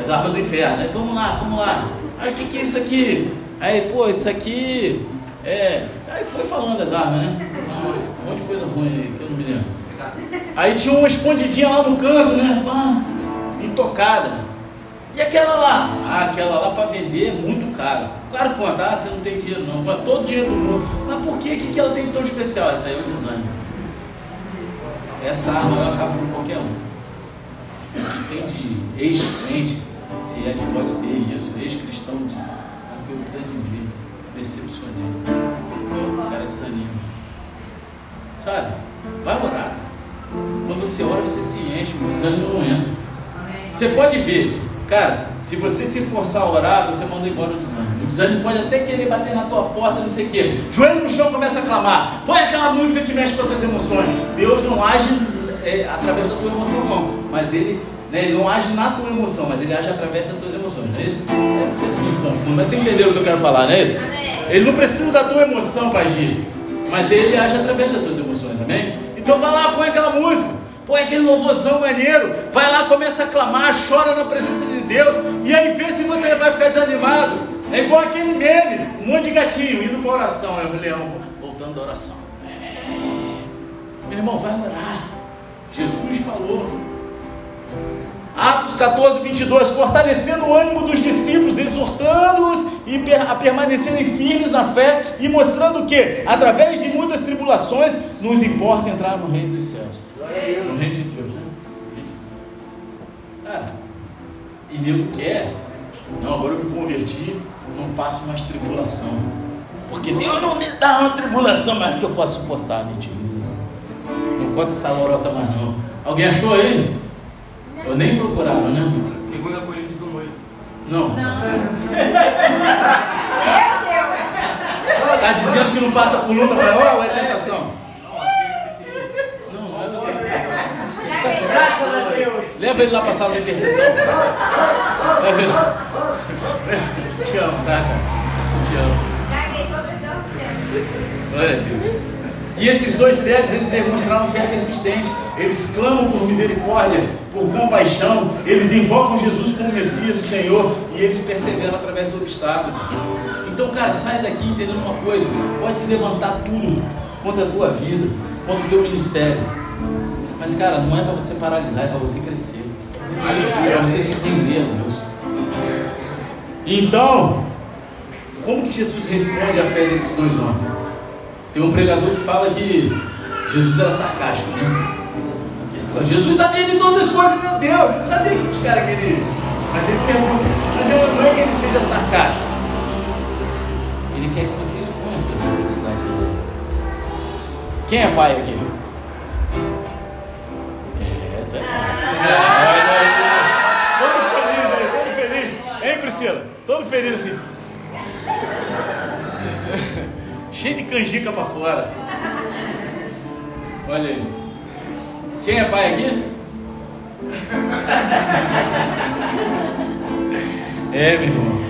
As armas do inferno. Aí, vamos lá, vamos lá. Aí, o que, que é isso aqui? Aí, pô, isso aqui é. Aí foi falando das armas, né? Um monte de coisa ruim aí, que eu não me lembro. Aí tinha uma escondidinha lá no canto, né? Pá, intocada. E aquela lá? Ah, aquela lá para vender é muito caro. O cara conta, ah, você não tem dinheiro não, mas todo dinheiro do mundo. Mas por que, que, que ela tem tão especial? Essa aí é o desânimo. Essa arma ela acaba com qualquer um. Que tem de ex-crente, se é que pode ter isso, ex-cristão, diz, ah, eu desanimei, decepcionei. O cara desanima. Sabe? Vai orar, cara. Quando você ora, você se enche, o desânimo não entra. Você pode ver, Cara, se você se forçar a orar, você manda embora o desânimo. O desânimo pode até querer bater na tua porta, não sei o quê. Joelho no chão, começa a clamar. Põe aquela música que mexe com as tuas emoções. Deus não age é, através da tua emoção, não. Mas ele, né, ele não age na tua emoção, mas ele age através das tuas emoções, não é isso? É, você me confunde, mas você entendeu o que eu quero falar, não é isso? Ele não precisa da tua emoção para agir, mas ele age através das tuas emoções, amém? Então vai lá, põe aquela música. Põe aquele louvorzão maneiro, vai lá, começa a clamar, chora na presença de Deus, e aí vê se você vai ficar desanimado. É igual aquele meme, um monte de gatinho indo para oração, é o leão voltando da oração. É. Meu irmão, vai orar. Jesus falou. Atos 14, 22, fortalecendo o ânimo dos discípulos, exortando-os a permanecerem firmes na fé e mostrando que, através de muitas tribulações, nos importa entrar no reino dos céus. No reino de Deus, né? Cara, e nego quer. Não, agora eu me converti, não passo mais tribulação. Porque Deus não me dá uma tribulação mais que eu posso suportar, mentira. Não conta essa lorota mais não. Alguém achou aí? Eu nem procuraram, né? 2 Coríntios 1, 8. Não. Não. Está dizendo que não passa por luta maior ou é tentação? Graças a Deus. Leva ele lá para a sala de intercessão. Leva ele. Te amo, tá, cara? Te amo. Glória a Deus. E esses dois cegos, eles demonstraram fé persistente. Eles clamam por misericórdia, por compaixão. Eles invocam Jesus como Messias, o Senhor. E eles perseveram através do obstáculo. Então, cara, sai daqui entendendo uma coisa. Pode se levantar tudo contra a tua vida, contra o teu ministério. Mas, cara, não é para você paralisar, é para você crescer. É para você se render a Deus. Então, como que Jesus responde à fé desses dois homens? Tem um pregador que fala que Jesus era sarcástico, né? Jesus sabia de todas as coisas, meu Deus, ele sabia que os caras queriam. Mas ele pergunta, mas não é que ele seja sarcástico. Ele quer que você exponha as suas necessidades para ele. Quem é pai aqui? Canjica para fora. Olha aí. Quem é pai aqui? É, meu irmão.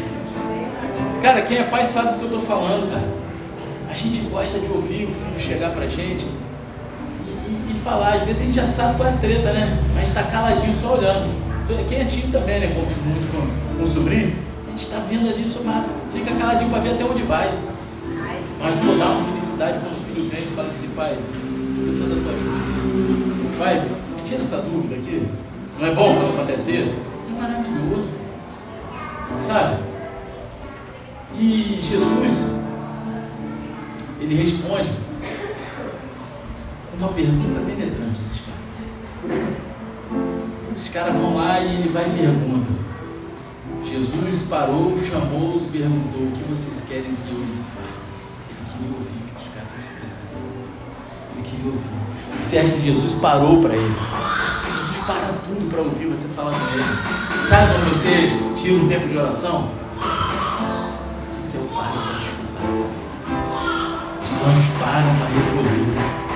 Cara, quem é pai sabe do que eu estou falando, cara. A gente gosta de ouvir o filho chegar pra gente falar. Às vezes a gente já sabe qual é a treta, né? Mas a gente está caladinho só olhando. Quem é time também, né? Convive muito com, com o sobrinho. A gente está vendo ali, só mas fica caladinho para ver até onde vai. Mas pô, dá uma felicidade quando o filho vem e fala assim, pai, estou precisando da tua ajuda. Pai, me tira essa dúvida aqui. Não é bom quando acontece isso? É maravilhoso. Sabe? E Jesus, ele responde uma pergunta penetrante esses caras. Esses caras vão lá e ele vai e pergunta. Jesus parou, chamou-os e perguntou: O que vocês querem que eu lhes faça? Ele queria ouvir o que os caras precisavam. Ele queria ouvir. Observe que Jesus parou para eles. Jesus para tudo para ouvir você falar com ele. Sabe quando você tira um tempo de oração? O céu para para escutar. Os anjos param para recolher.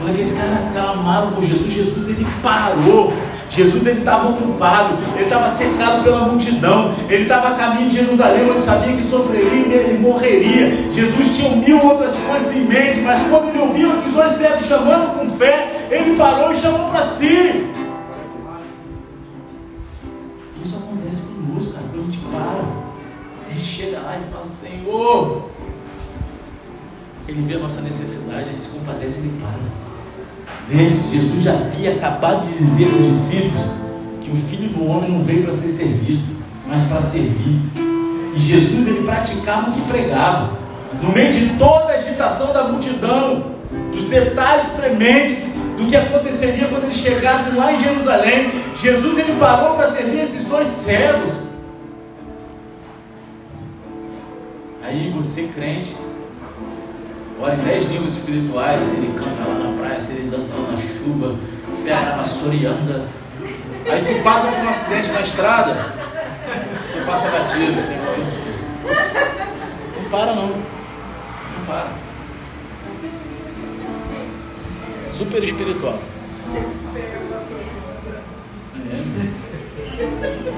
Quando aqueles caras clamaram por Jesus, Jesus ele parou. Jesus ele estava ocupado, ele estava cercado pela multidão, ele estava a caminho de Jerusalém, onde sabia que sofreria e morreria. Jesus tinha mil outras coisas em mente, mas quando ele ouviu esses dois servos chamando com fé, ele parou e chamou para si. Isso acontece conosco, cara, quando a gente para, a gente chega lá e fala, Senhor, ele vê a nossa necessidade, ele se compadece, ele para. Lembre-se, Jesus já havia acabado de dizer aos discípulos que o Filho do Homem não veio para ser servido, mas para servir. E Jesus ele praticava o que pregava. No meio de toda a agitação da multidão, dos detalhes prementes do que aconteceria quando ele chegasse lá em Jerusalém, Jesus ele parou para servir esses dois cegos. Aí você, crente, em dez línguas espirituais, se ele canta lá na praia, se ele dança lá na chuva, pega na vassoura e anda. Aí tu passa por um acidente na estrada, tu passa batido, Senhor, abençoe. Não para não. Não para. Super espiritual. É.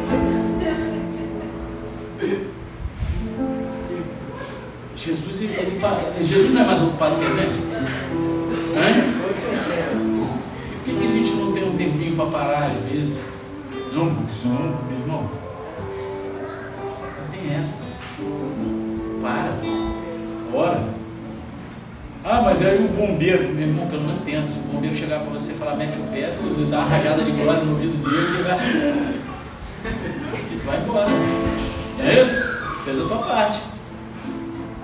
Jesus, ele, ele, Jesus não é mais ocupado que a gente? Hã? Por que, que a gente não tem um tempinho para parar às vezes? Não, não, meu irmão. Não tem essa. Para. Ora. Ah, mas aí o bombeiro, meu irmão, pelo menos tenta. Se o bombeiro chegar para você e falar, mete o pé, tu dá uma rajada de glória no ouvido dele e vai. (laughs) E tu vai embora. É isso? Tu fez a tua parte.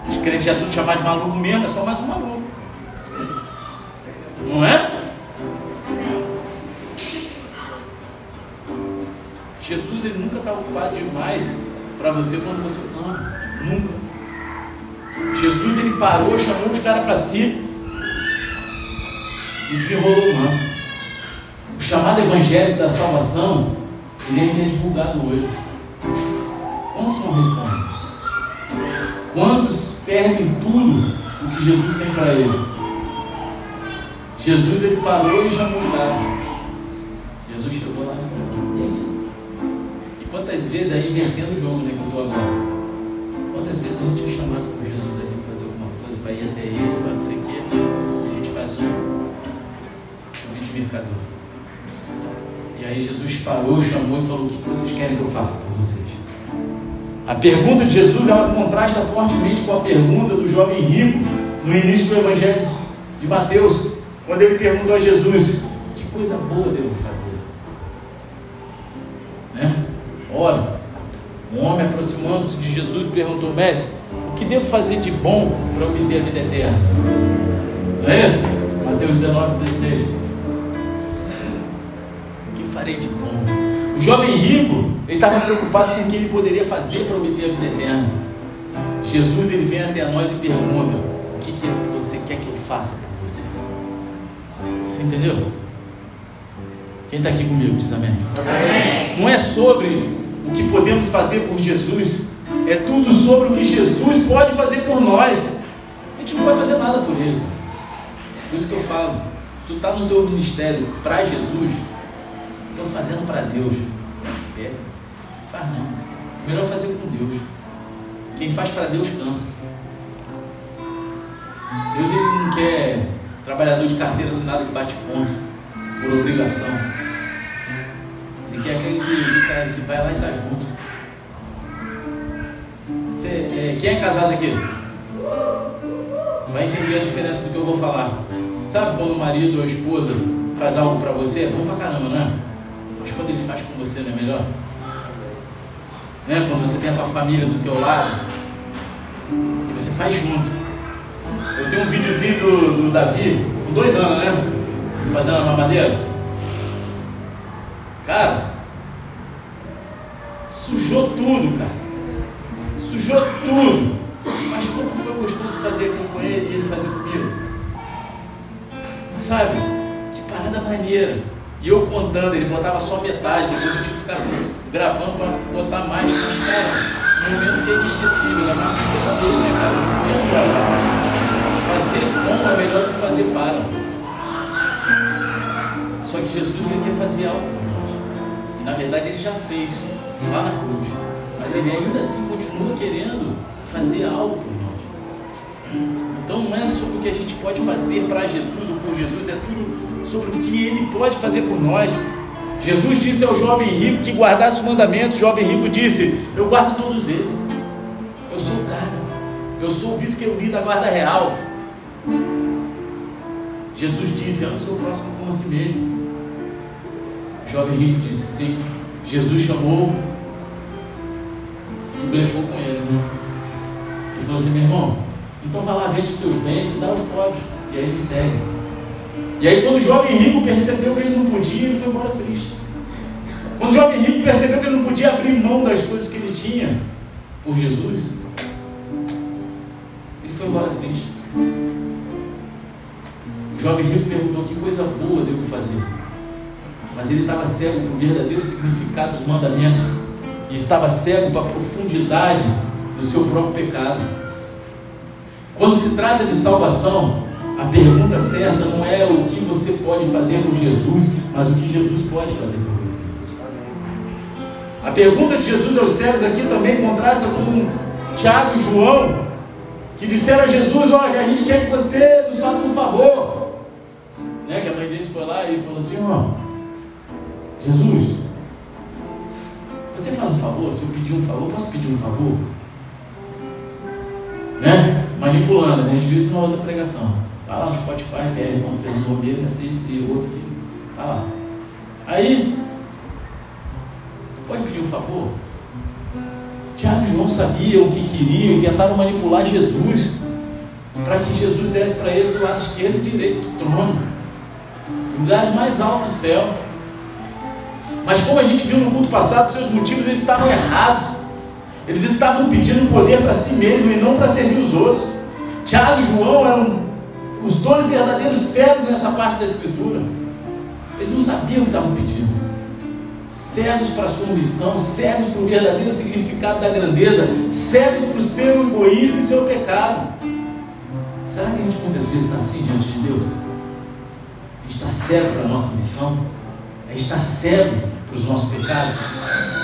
Os crentes já tudo chamar de maluco mesmo, é só mais um maluco. Não é? Jesus ele nunca está ocupado demais para você quando você ama. Nunca. Jesus ele parou, chamou os caras para si e desenrolou o manto. O chamado evangélico da salvação, ele ainda é divulgado hoje. Se não responde? Quantos perdem tudo o que Jesus tem para eles. Jesus ele parou e o cara. Jesus chegou lá e E quantas vezes aí invertendo o jogo né, que eu estou agora? Quantas vezes a gente é chamado por Jesus aí para fazer alguma coisa, para ir até ele, para não sei o quê, e a gente faz o vídeo mercador. E aí Jesus parou, chamou e falou: O que vocês querem que eu faça por vocês? A pergunta de Jesus ela contrasta fortemente com a pergunta do jovem rico no início do Evangelho de Mateus, quando ele perguntou a Jesus: Que coisa boa devo fazer? Né? Ora, um homem aproximando-se de Jesus perguntou: Mestre, o que devo fazer de bom para obter a vida eterna? Não é isso? Mateus 19, 16. O que farei de bom? O jovem rico, ele estava preocupado com o que ele poderia fazer para obter a vida eterna. Jesus, ele vem até nós e pergunta: O que, que você quer que eu faça por você? Você entendeu? Quem está aqui comigo diz amém. amém. Não é sobre o que podemos fazer por Jesus, é tudo sobre o que Jesus pode fazer por nós. A gente não vai fazer nada por ele. Por isso que eu falo: se tu está no teu ministério para Jesus, Estou fazendo para Deus. Pega. Faz não. Melhor fazer com Deus. Quem faz para Deus cansa. Deus ele não quer trabalhador de carteira assinada que bate ponto por obrigação. Ele quer aquele que, que, tá, vai lá e está junto. Você, é, quem é casado aqui? Vai entender a diferença do que eu vou falar. Sabe quando o marido ou a esposa faz algo para você? É bom pra caramba, não é? Mas quando ele faz com você, não é melhor? Né? Quando você tem a tua família do teu lado e você faz junto. Eu tenho um videozinho do, do Davi, com dois anos, né? Fazendo a mamadeira. Cara, sujou tudo, cara. Sujou tudo. Mas como foi gostoso fazer aquilo com ele e ele fazer comigo? Sabe? Que parada maneira. E eu contando, ele botava só metade, depois eu tinha que ficar gravando para botar mais. Mas, cara, momento que é inesquecível, mais porque dele, né, cara? Não gravar. Fazer com é melhor do que fazer para. Só que Jesus ele quer fazer algo nós. E na verdade ele já fez lá na cruz. Mas ele ainda assim continua querendo fazer algo por nós. Então não é sobre o que a gente pode fazer para Jesus ou por Jesus, é tudo sobre o que ele pode fazer por nós. Jesus disse ao jovem rico que guardasse os mandamentos. O jovem rico disse: Eu guardo todos eles. Eu sou o cara. Eu sou o vice-querubim da guarda real. Jesus disse: Ama o seu próximo como a si mesmo. O jovem rico disse: Sim. Jesus chamou e blefou com ele. Né? Ele falou assim: Meu irmão, então vai lá, vende os teus bens e dá aos pobres. E aí ele segue. E aí, quando o jovem rico percebeu que ele não podia, ele foi embora triste. Quando o jovem rico percebeu que ele não podia abrir mão das coisas que ele tinha por Jesus, ele foi embora triste. O jovem rico perguntou: Que coisa boa devo fazer? Mas ele estava cego para o verdadeiro significado dos mandamentos e estava cego para a profundidade do seu próprio pecado. Quando se trata de salvação, a pergunta certa não é o que você pode fazer por Jesus, mas o que Jesus pode fazer por você. A pergunta de Jesus aos cegos aqui também contrasta com Tiago e João, que disseram a Jesus: Olha, a gente quer que você nos faça um favor. Né? Que a mãe deles foi lá e falou assim: Ó, Jesus, você faz um favor? Se eu pedir um favor, posso pedir um favor? Né? Manipulando, né? a gente viu isso na outra pregação. Vai lá no Spotify, que é irmão Fernando Romero, e outro que tá lá. Aí, pode pedir um favor? Tiago e João sabiam o que queriam e tentaram manipular Jesus para que Jesus desse para eles o lado esquerdo e direito do trono, lugares mais altos do céu. Mas como a gente viu no culto passado, seus motivos eles estavam errados. Eles estavam pedindo poder para si mesmo e não para servir os outros. Tiago e João eram os dois verdadeiros cegos nessa parte da Escritura. Eles não sabiam o que estavam pedindo. Cegos para a sua missão, cegos para o verdadeiro significado da grandeza, cegos para o seu egoísmo e seu pecado. Será que a gente muitas vezes está assim diante de Deus? A gente está cego para a nossa missão? A gente está cego para os nossos pecados?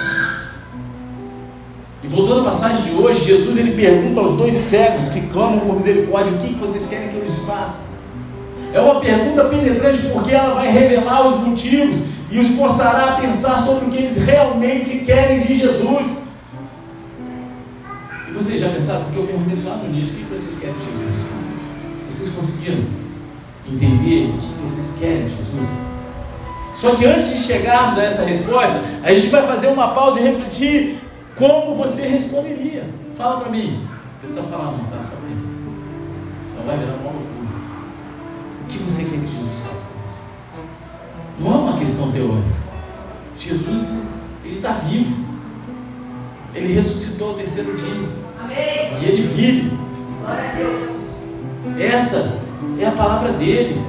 E voltando à passagem de hoje, Jesus ele pergunta aos dois cegos que clamam por misericórdia: o que vocês querem que eu lhes faça? É uma pergunta penetrante porque ela vai revelar os motivos e os forçará a pensar sobre o que eles realmente querem de Jesus. E vocês já pensaram? Porque eu perguntei isso lá no início: o que vocês querem de Jesus? Vocês conseguiram entender o que vocês querem de Jesus? Só que antes de chegarmos a essa resposta, a gente vai fazer uma pausa e refletir como você responderia? Fala para mim. Não precisa falar não, tá? Só pensa. Só vai virar uma loucura. O que você quer que Jesus faça para você? Não é uma questão teórica. Jesus, ele está vivo. Ele ressuscitou ao terceiro dia. Amém. E ele vive. Glória a Deus. Essa é a palavra dele.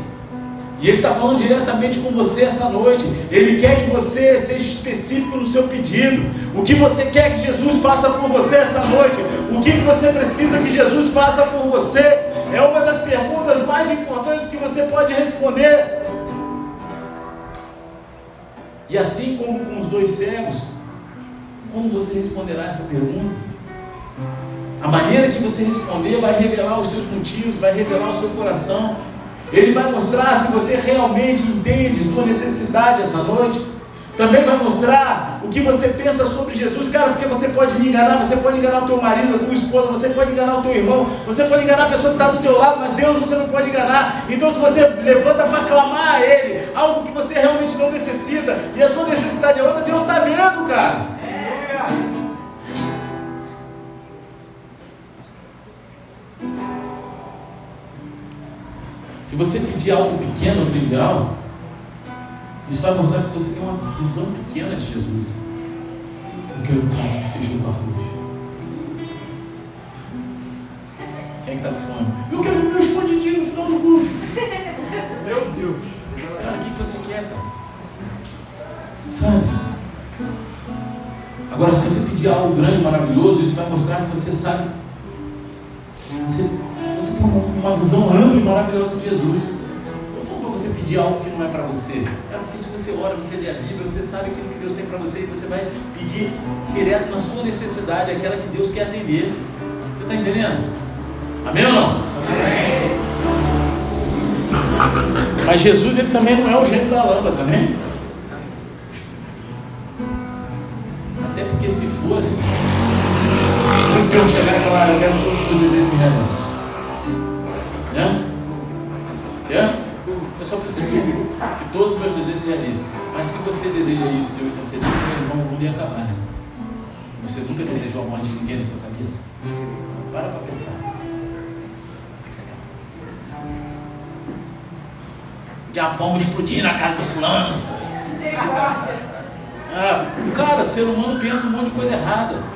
E Ele está falando diretamente com você essa noite. Ele quer que você seja específico no seu pedido. O que você quer que Jesus faça por você essa noite? O que você precisa que Jesus faça por você? É uma das perguntas mais importantes que você pode responder. E assim como com os dois cegos, como você responderá essa pergunta? A maneira que você responder vai revelar os seus motivos, vai revelar o seu coração. Ele vai mostrar se você realmente entende sua necessidade essa noite. Também vai mostrar o que você pensa sobre Jesus, cara, porque você pode me enganar, você pode enganar o teu marido, a tua esposa, você pode enganar o teu irmão, você pode enganar a pessoa que está do teu lado, mas Deus você não pode enganar. Então se você levanta para clamar a Ele, algo que você realmente não necessita, e a sua necessidade é outra, Deus está vendo, cara. Se você pedir algo pequeno trivial, isso vai mostrar que você tem uma visão pequena de Jesus. Porque prato de feijão com arroz. Quem é que está com fome? Eu quero meu escondidinho no final do culto. Meu Deus. Cara, o que você quer, cara? Sabe? Agora, se você pedir algo grande, maravilhoso, isso vai mostrar que você sabe. Você você tem uma visão ampla e maravilhosa de Jesus. Não falando para você pedir algo que não é para você. É porque se você ora, você lê a Bíblia, você sabe aquilo que Deus tem para você e você vai pedir direto na sua necessidade, aquela que Deus quer atender. Você está entendendo? Amém ou não? Amém. Mas Jesus ele também não é o gênio da lâmpada, também. Até porque se fosse, quando o Senhor chegar e falar, eu quero todos os desejos em né? É? Eu só preciso que todos os meus desejos se realizem. Mas se você deseja isso, Deus conceder, seu irmão, o mundo ia acabar, né? Você nunca desejou a morte de ninguém na tua cabeça? Para para pensar. Podia a bomba explodir na casa do fulano. Ah, cara, ser humano pensa um monte de coisa errada.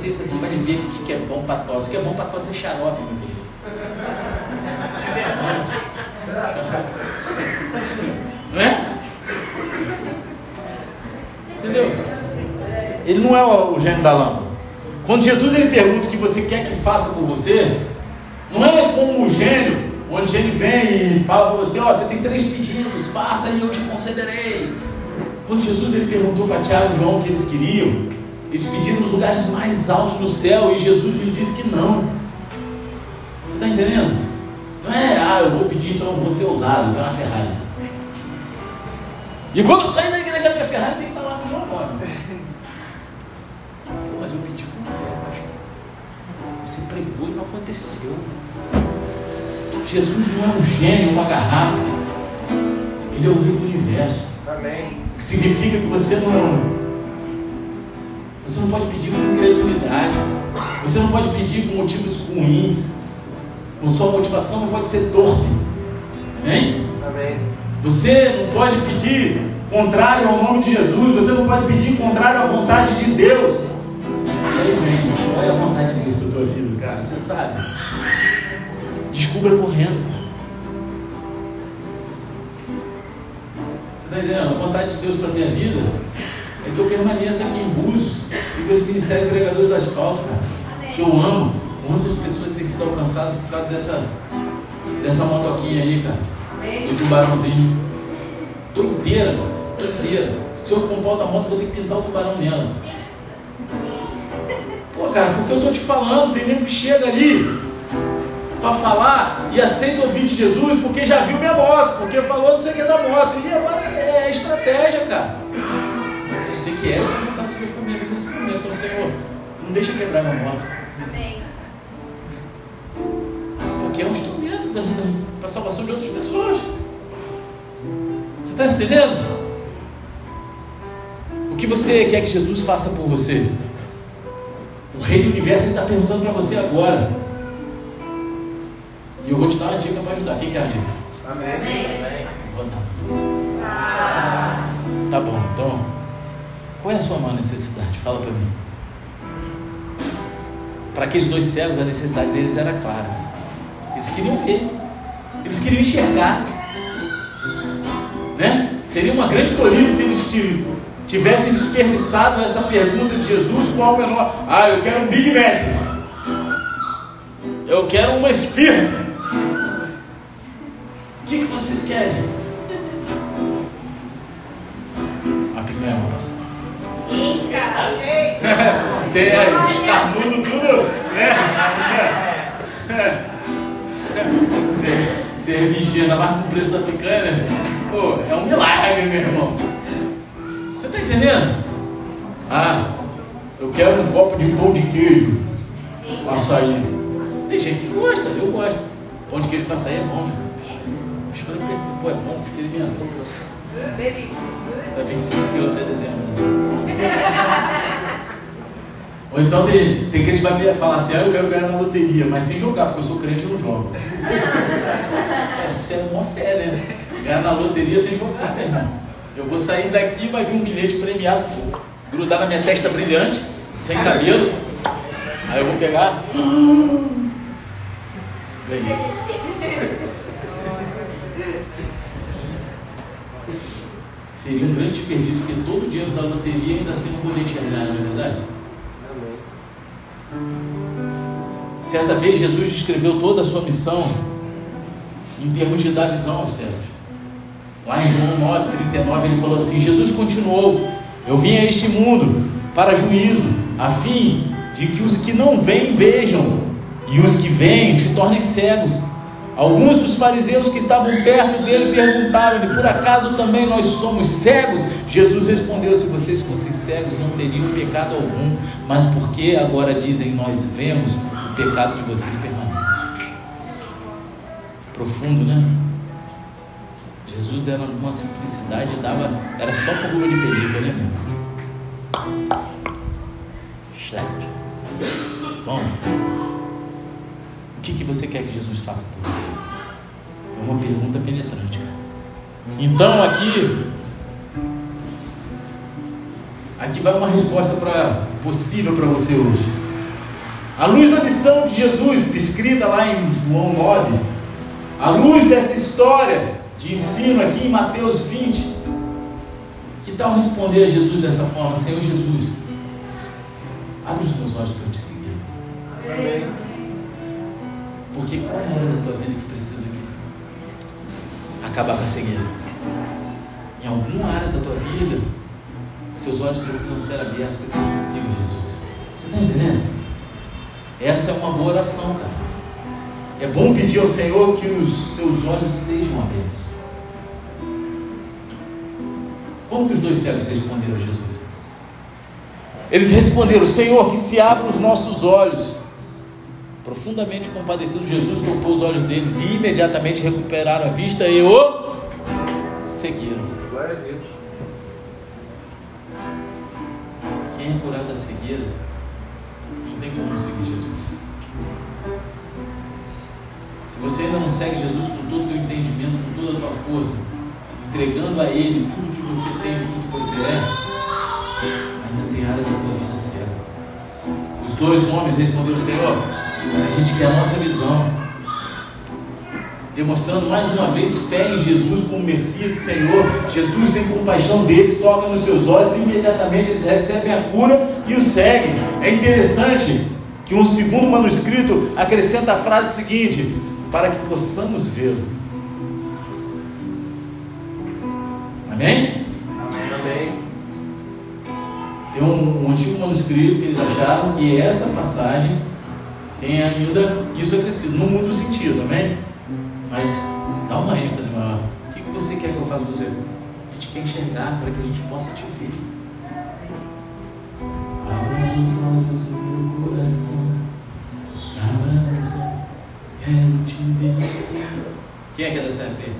Acontecesse assim, vai ver o que é bom para tosse. O que é bom para tosse é xarope, meu querido. Não é? Entendeu? Ele não é o gênio da lâmpada. Quando Jesus ele pergunta o que você quer que faça por você, não é como o gênio, onde gênio vem e fala para você, ó, oh, você tem três pedidos, faça e eu te concederei. Quando Jesus ele perguntou para Tiago e João o que eles queriam, eles pediram os lugares mais altos do céu e Jesus lhes disse que não. Você está entendendo? Não é, ah, eu vou pedir, então eu vou ser ousado, eu quero uma Ferrari. E quando eu sair da igreja da minha Ferrari, tem que falar com o meu nome. Mas eu pedi com fé, mas você pregou e não aconteceu. Jesus não é um gênio, uma garrafa. Ele é o rei do universo. Amém. Que significa que você não você não pode pedir com incredulidade. Você não pode pedir com motivos ruins. A sua motivação não pode ser torpe. Amém? Amém. Você não pode pedir contrário ao nome de Jesus. Você não pode pedir contrário à vontade de Deus. E aí vem, qual é a vontade de Deus para a tua vida, cara? Você sabe. Descubra correndo, Você está entendendo? A vontade de Deus para a minha vida é que eu permaneça aqui em Búzios e com esse ministério de pregadores do asfalto, cara, que eu amo. Quantas pessoas têm sido alcançadas por causa dessa, dessa motoquinha aí, cara? Do tubarãozinho. Tô inteira. Se eu comprar outra moto, vou ter que pintar o tubarão nela. Pô, cara, porque eu tô te falando, tem nego que chega ali para falar e aceita ouvir de Jesus porque já viu minha moto, porque falou não sei o que da moto. E é, é estratégia, cara sei que essa é a vontade de Deus para minha vida nesse momento. Então, Senhor, não deixa quebrar minha moto. Amém. Porque é um instrumento para a salvação de outras pessoas. Você está entendendo? O que você quer que Jesus faça por você? O Rei do Universo está perguntando para você agora. E eu vou te dar uma dica para ajudar. Quem quer a dica? Amém. Amém. Vou dar. Ah. Qual é a sua maior necessidade? Fala para mim. Para aqueles dois cegos, a necessidade deles era clara. Eles queriam ver. Eles queriam enxergar. Né? Seria uma grande tolice se eles tivessem desperdiçado essa pergunta de Jesus com algo menor. Ah, eu quero um Big Mac. Eu quero uma esfirra. O que, que vocês querem? A picanha vai passar. (laughs) Tem aí, os carnudos tudo, né? (laughs) Cervejinha, ainda mais com o preço da picanha, né? Pô, é um milagre, meu irmão. Você tá entendendo? Ah, eu quero um copo de pão de queijo com açaí. Tem gente que gosta, eu gosto. Pão de queijo com açaí é bom, né? Escolha perfeito, pô, é bom, fica alimentando. Delícia. Tá 25 quilos até dezembro. Ou então tem, tem crente que vai falar assim, ah, eu quero ganhar na loteria, mas sem jogar, porque eu sou crente e não jogo. Essa é uma fé, né? Ganhar na loteria sem jogar, meu irmão. Eu vou sair daqui e vai vir um bilhete premiado, grudar na minha testa brilhante, sem cabelo. Aí eu vou pegar. (gasps) Ganhei. Seria um grande desperdício, que todo o dinheiro da loteria ainda assim não poder enxergar, não é verdade? Certa vez Jesus descreveu toda a sua missão em termos de dar visão aos céus. Lá em João 9, 39, ele falou assim: Jesus continuou: Eu vim a este mundo para juízo, a fim de que os que não vêm vejam, e os que vêm se tornem cegos. Alguns dos fariseus que estavam perto dele perguntaram-lhe: Por acaso também nós somos cegos? Jesus respondeu: Se vocês fossem cegos, não teriam pecado algum, mas porque agora dizem nós vemos, o pecado de vocês permanece. Profundo, né? Jesus era uma simplicidade, dava, era só com rua de película, né, meu? Toma. O que, que você quer que Jesus faça por você? É uma pergunta penetrante, cara. Então aqui, aqui vai uma resposta para possível para você hoje. A luz da missão de Jesus, descrita lá em João 9, a luz dessa história de ensino aqui em Mateus 20, que tal responder a Jesus dessa forma, Senhor Jesus, abre os meus olhos para eu te seguir. Amém. Porque qual é a área da tua vida que precisa acabar com a cegueira? Em alguma área da tua vida, seus olhos precisam ser abertos para que você siga Jesus. Você está entendendo? Essa é uma boa oração, cara. É bom pedir ao Senhor que os seus olhos sejam abertos. Como que os dois cegos responderam a Jesus? Eles responderam: Senhor, que se abram os nossos olhos. Profundamente compadecido, Jesus tocou os olhos deles e imediatamente recuperaram a vista e o seguiram. Glória a Deus. Quem é curado da cegueira não tem como seguir Jesus. Se você ainda não segue Jesus com todo o teu entendimento, com toda a tua força, entregando a Ele tudo que você tem, tudo que você é, ainda tem área da tua vida cega. Os dois homens responderam: Senhor, a gente quer a nossa visão. Demonstrando mais uma vez fé em Jesus como Messias e Senhor. Jesus tem compaixão deles, toca nos seus olhos e imediatamente eles recebem a cura e o seguem. É interessante que um segundo manuscrito acrescenta a frase seguinte: para que possamos vê-lo Amém? Amém. Tem um, um, antigo manuscrito que eles acharam que essa passagem tem ainda isso acrescido. Não muda o sentido, amém? Mas dá uma ênfase maior. O que, que você quer que eu faça com você? A gente quer enxergar para que a gente possa te ouvir. Abra os olhos do meu coração. Abra os olhos. Quero te ver. Quem é que é dessa época?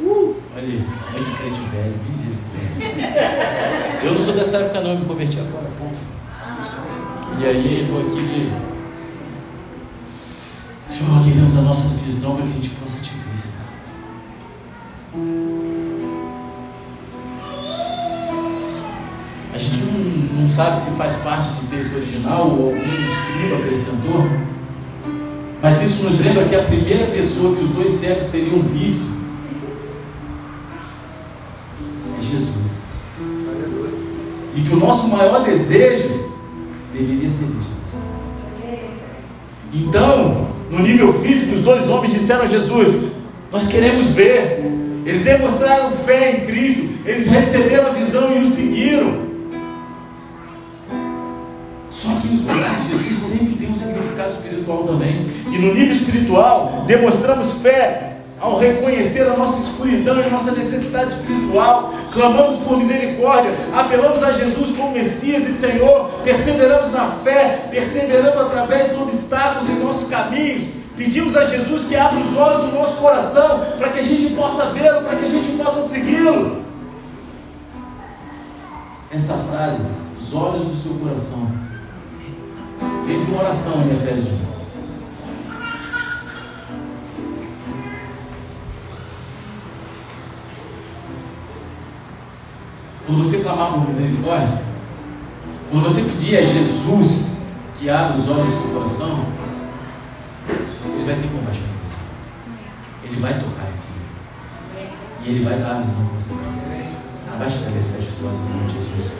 Olha aí, mãe de crente velho, misericórdia. Eu não sou dessa época não, eu me converti agora há pouco. E aí, estou aqui de. Senhor, queremos a nossa visão para que a gente possa te ver, Senhor. A gente não, não sabe se faz parte do texto original ou algum escriba acrescentou, mas isso nos lembra que a primeira pessoa que os dois cegos teriam visto e que o nosso maior desejo deveria ser Jesus. Então, no nível físico, os dois homens disseram a Jesus: Nós queremos ver. Eles demonstraram fé em Cristo, eles receberam a visão e o seguiram. Só que os milagres de Jesus sempre têm um significado espiritual também. E no nível espiritual, demonstramos fé ao reconhecer a nossa escuridão e a nossa necessidade espiritual, clamamos por misericórdia, apelamos a Jesus como Messias e Senhor, perseveramos na fé, perseverando através dos obstáculos em nossos caminhos, pedimos a Jesus que abra os olhos do nosso coração para que a gente possa vê-lo, para que a gente possa segui-lo. Essa frase, os olhos do seu coração, vem de uma oração em Efésios Quando você clamar por misericórdia, quando você pedir a Jesus que abra os olhos do seu coração, Ele vai ter compaixão de você. Ele vai tocar em você. E Ele vai dar a visão que você precisa. Abaixa a cabeça, fecha os olhos em nome de Jesus.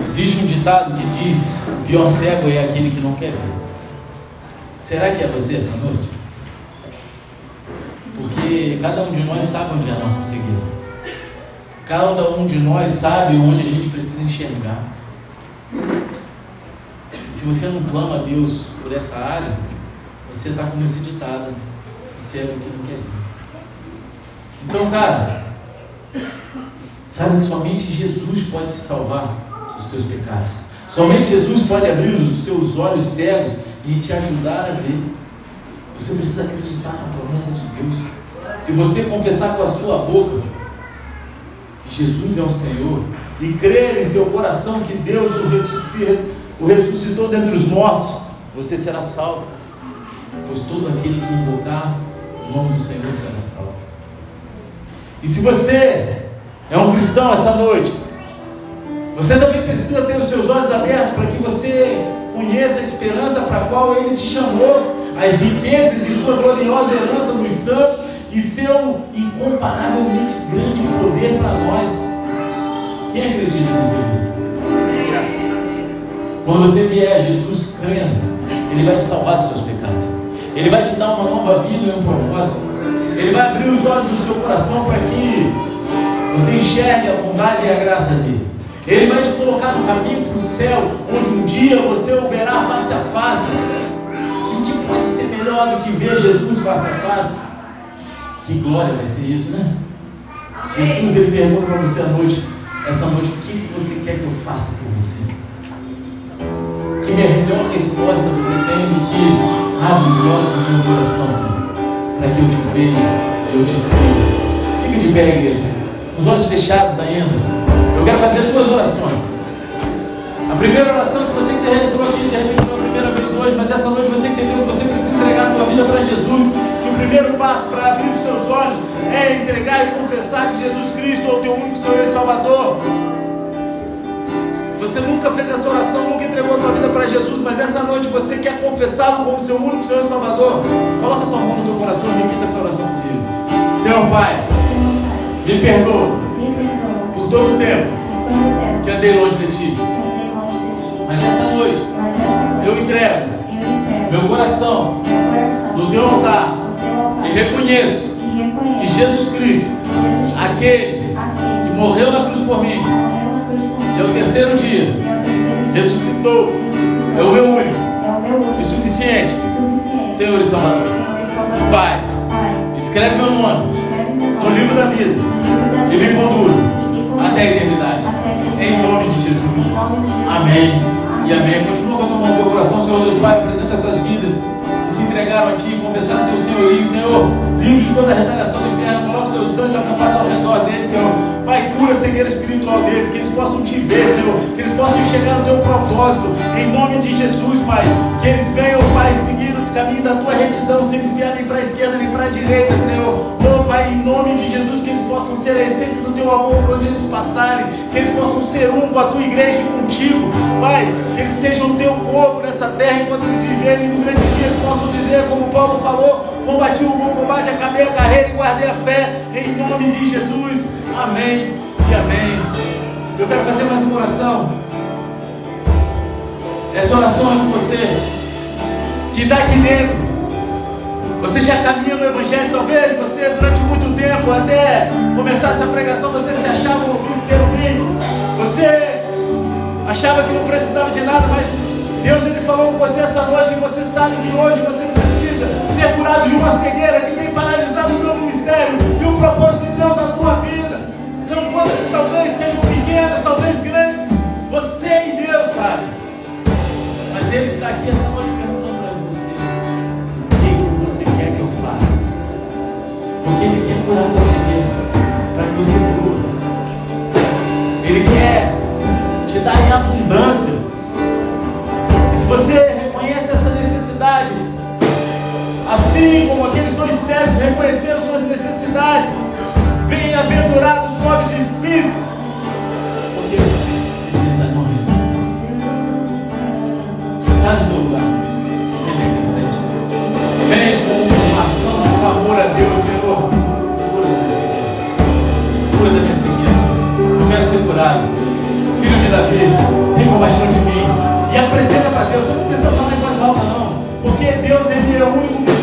Existe um ditado que diz: pior cego é aquele que não quer ver. Será que é você essa noite? Porque cada um de nós sabe onde é a nossa cegueira. Cada um de nós sabe onde a gente precisa enxergar. E se você não clama a Deus por essa área, você está como esse ditado: observa o que não quer ver. Então, cara, sabe que somente Jesus pode te salvar dos teus pecados. Somente Jesus pode abrir os seus olhos cegos e te ajudar a ver. Você precisa acreditar na promessa de Deus. Se você confessar com a sua boca que Jesus é o Senhor e crer em seu coração que Deus o ressuscitou, o ressuscitou dentre os mortos, você será salvo. Pois todo aquele que invocar o nome do Senhor será salvo. E se você é um cristão essa noite, você também precisa ter os seus olhos abertos para que você conheça a esperança para a qual Ele te chamou, as riquezas de sua gloriosa herança nos santos e seu incomparavelmente grande poder para nós. Quem acredita nisso Quando você vier a Jesus crendo, Ele vai te salvar dos seus pecados. Ele vai te dar uma nova vida e um propósito. Ele vai abrir os olhos do seu coração para que você enxergue a bondade e a graça dele. Ele vai te colocar no caminho para o céu, onde um dia você o verá face a face. E o que pode ser melhor do que ver Jesus face a face? Que glória vai ser isso, né? Jesus ele pergunta para você à noite, essa noite, o que você quer que eu faça por você? Que melhor resposta você tem do que abre os olhos do meu coração, Senhor, para que eu te veja, eu te siga. Fica de pé, igreja, os olhos fechados ainda. Eu quero fazer duas orações. A primeira oração que você entrou aqui, repente pela primeira vez hoje, mas essa noite você entendeu que você precisa entregar a sua vida para Jesus. O primeiro passo para abrir os seus olhos é entregar e confessar que Jesus Cristo é o teu único Senhor e Salvador. Se você nunca fez essa oração, nunca entregou a tua vida para Jesus, mas essa noite você quer confessá-lo como seu único Senhor e Salvador, coloca a tua mão no teu coração e repita essa oração comigo. Senhor Pai, me perdoa por todo o tempo que andei longe de ti. Mas essa noite eu entrego meu coração no teu altar e reconheço que Jesus Cristo, aquele que morreu na cruz por mim, e ao terceiro dia ressuscitou, é o meu único e suficiente Senhor e Salvador. Pai, escreve meu nome no livro da vida e me conduza até a eternidade. Em nome de Jesus. Amém. E amém. Continua com a mão no teu coração, Senhor Deus Pai. Apresenta essas vidas entregaram a Ti, confessaram teu senhorio, Senhor. Livre de toda a retaliação do inferno. Coloca os teus santos acampados ao redor deles, Senhor. Pai, cura a cegueira espiritual deles, que eles possam te ver, Senhor. Que eles possam enxergar o teu propósito. Em nome de Jesus, Pai. Que eles venham, Pai, seguir caminho da tua retidão, se eles vierem para a esquerda nem para a direita, Senhor. Oh, Pai, em nome de Jesus, que eles possam ser a essência do teu amor por onde eles passarem. Que eles possam ser um com a tua igreja e contigo. Pai, que eles sejam teu corpo nessa terra enquanto eles viverem no grande dia. Eles possam dizer, como Paulo falou: combati o bom combate, acabei a carreira e guardei a fé. Em nome de Jesus. Amém e amém. Eu quero fazer mais uma oração. Essa oração é com você que está aqui dentro. Você já caminha no Evangelho, talvez você durante muito tempo, até começar essa pregação, você se achava um príncipe Você achava que não precisava de nada, mas Deus ele falou com você essa noite e você sabe que hoje você precisa ser curado de uma cegueira que tem paralisado o teu ministério e o propósito de Deus na tua vida. São coisas que talvez sejam pequenas, talvez grandes. Você e Deus sabe. Mas Ele está aqui essa noite perguntando Ele curar você mesmo, para que você flua. Ele quer te dar em abundância. E se você reconhece essa necessidade, assim como aqueles dois cegos reconheceram suas necessidades, Bem-aventurados os pobres de espírito, porque eles ainda não vivos. Sai do lugar. Vem aqui em frente. Vem com ação de clamor a Deus, Senhor. Filho de Davi, tem compaixão de mim. E apresenta para Deus. Você não precisa falar em voz alta, não. Porque Deus, Ele é o único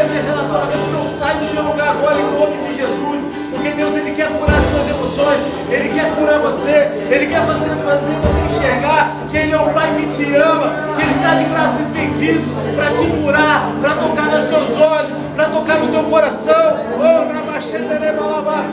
esse relacionamento, não sai do teu lugar agora em nome de Jesus. Porque Deus ele quer curar as tuas emoções, Ele quer curar você, Ele quer fazer, fazer você enxergar que Ele é um Pai que te ama, que Ele está de braços estendidos para te curar, para tocar nos teus olhos, para tocar no teu coração. Oh, na machendere balabá.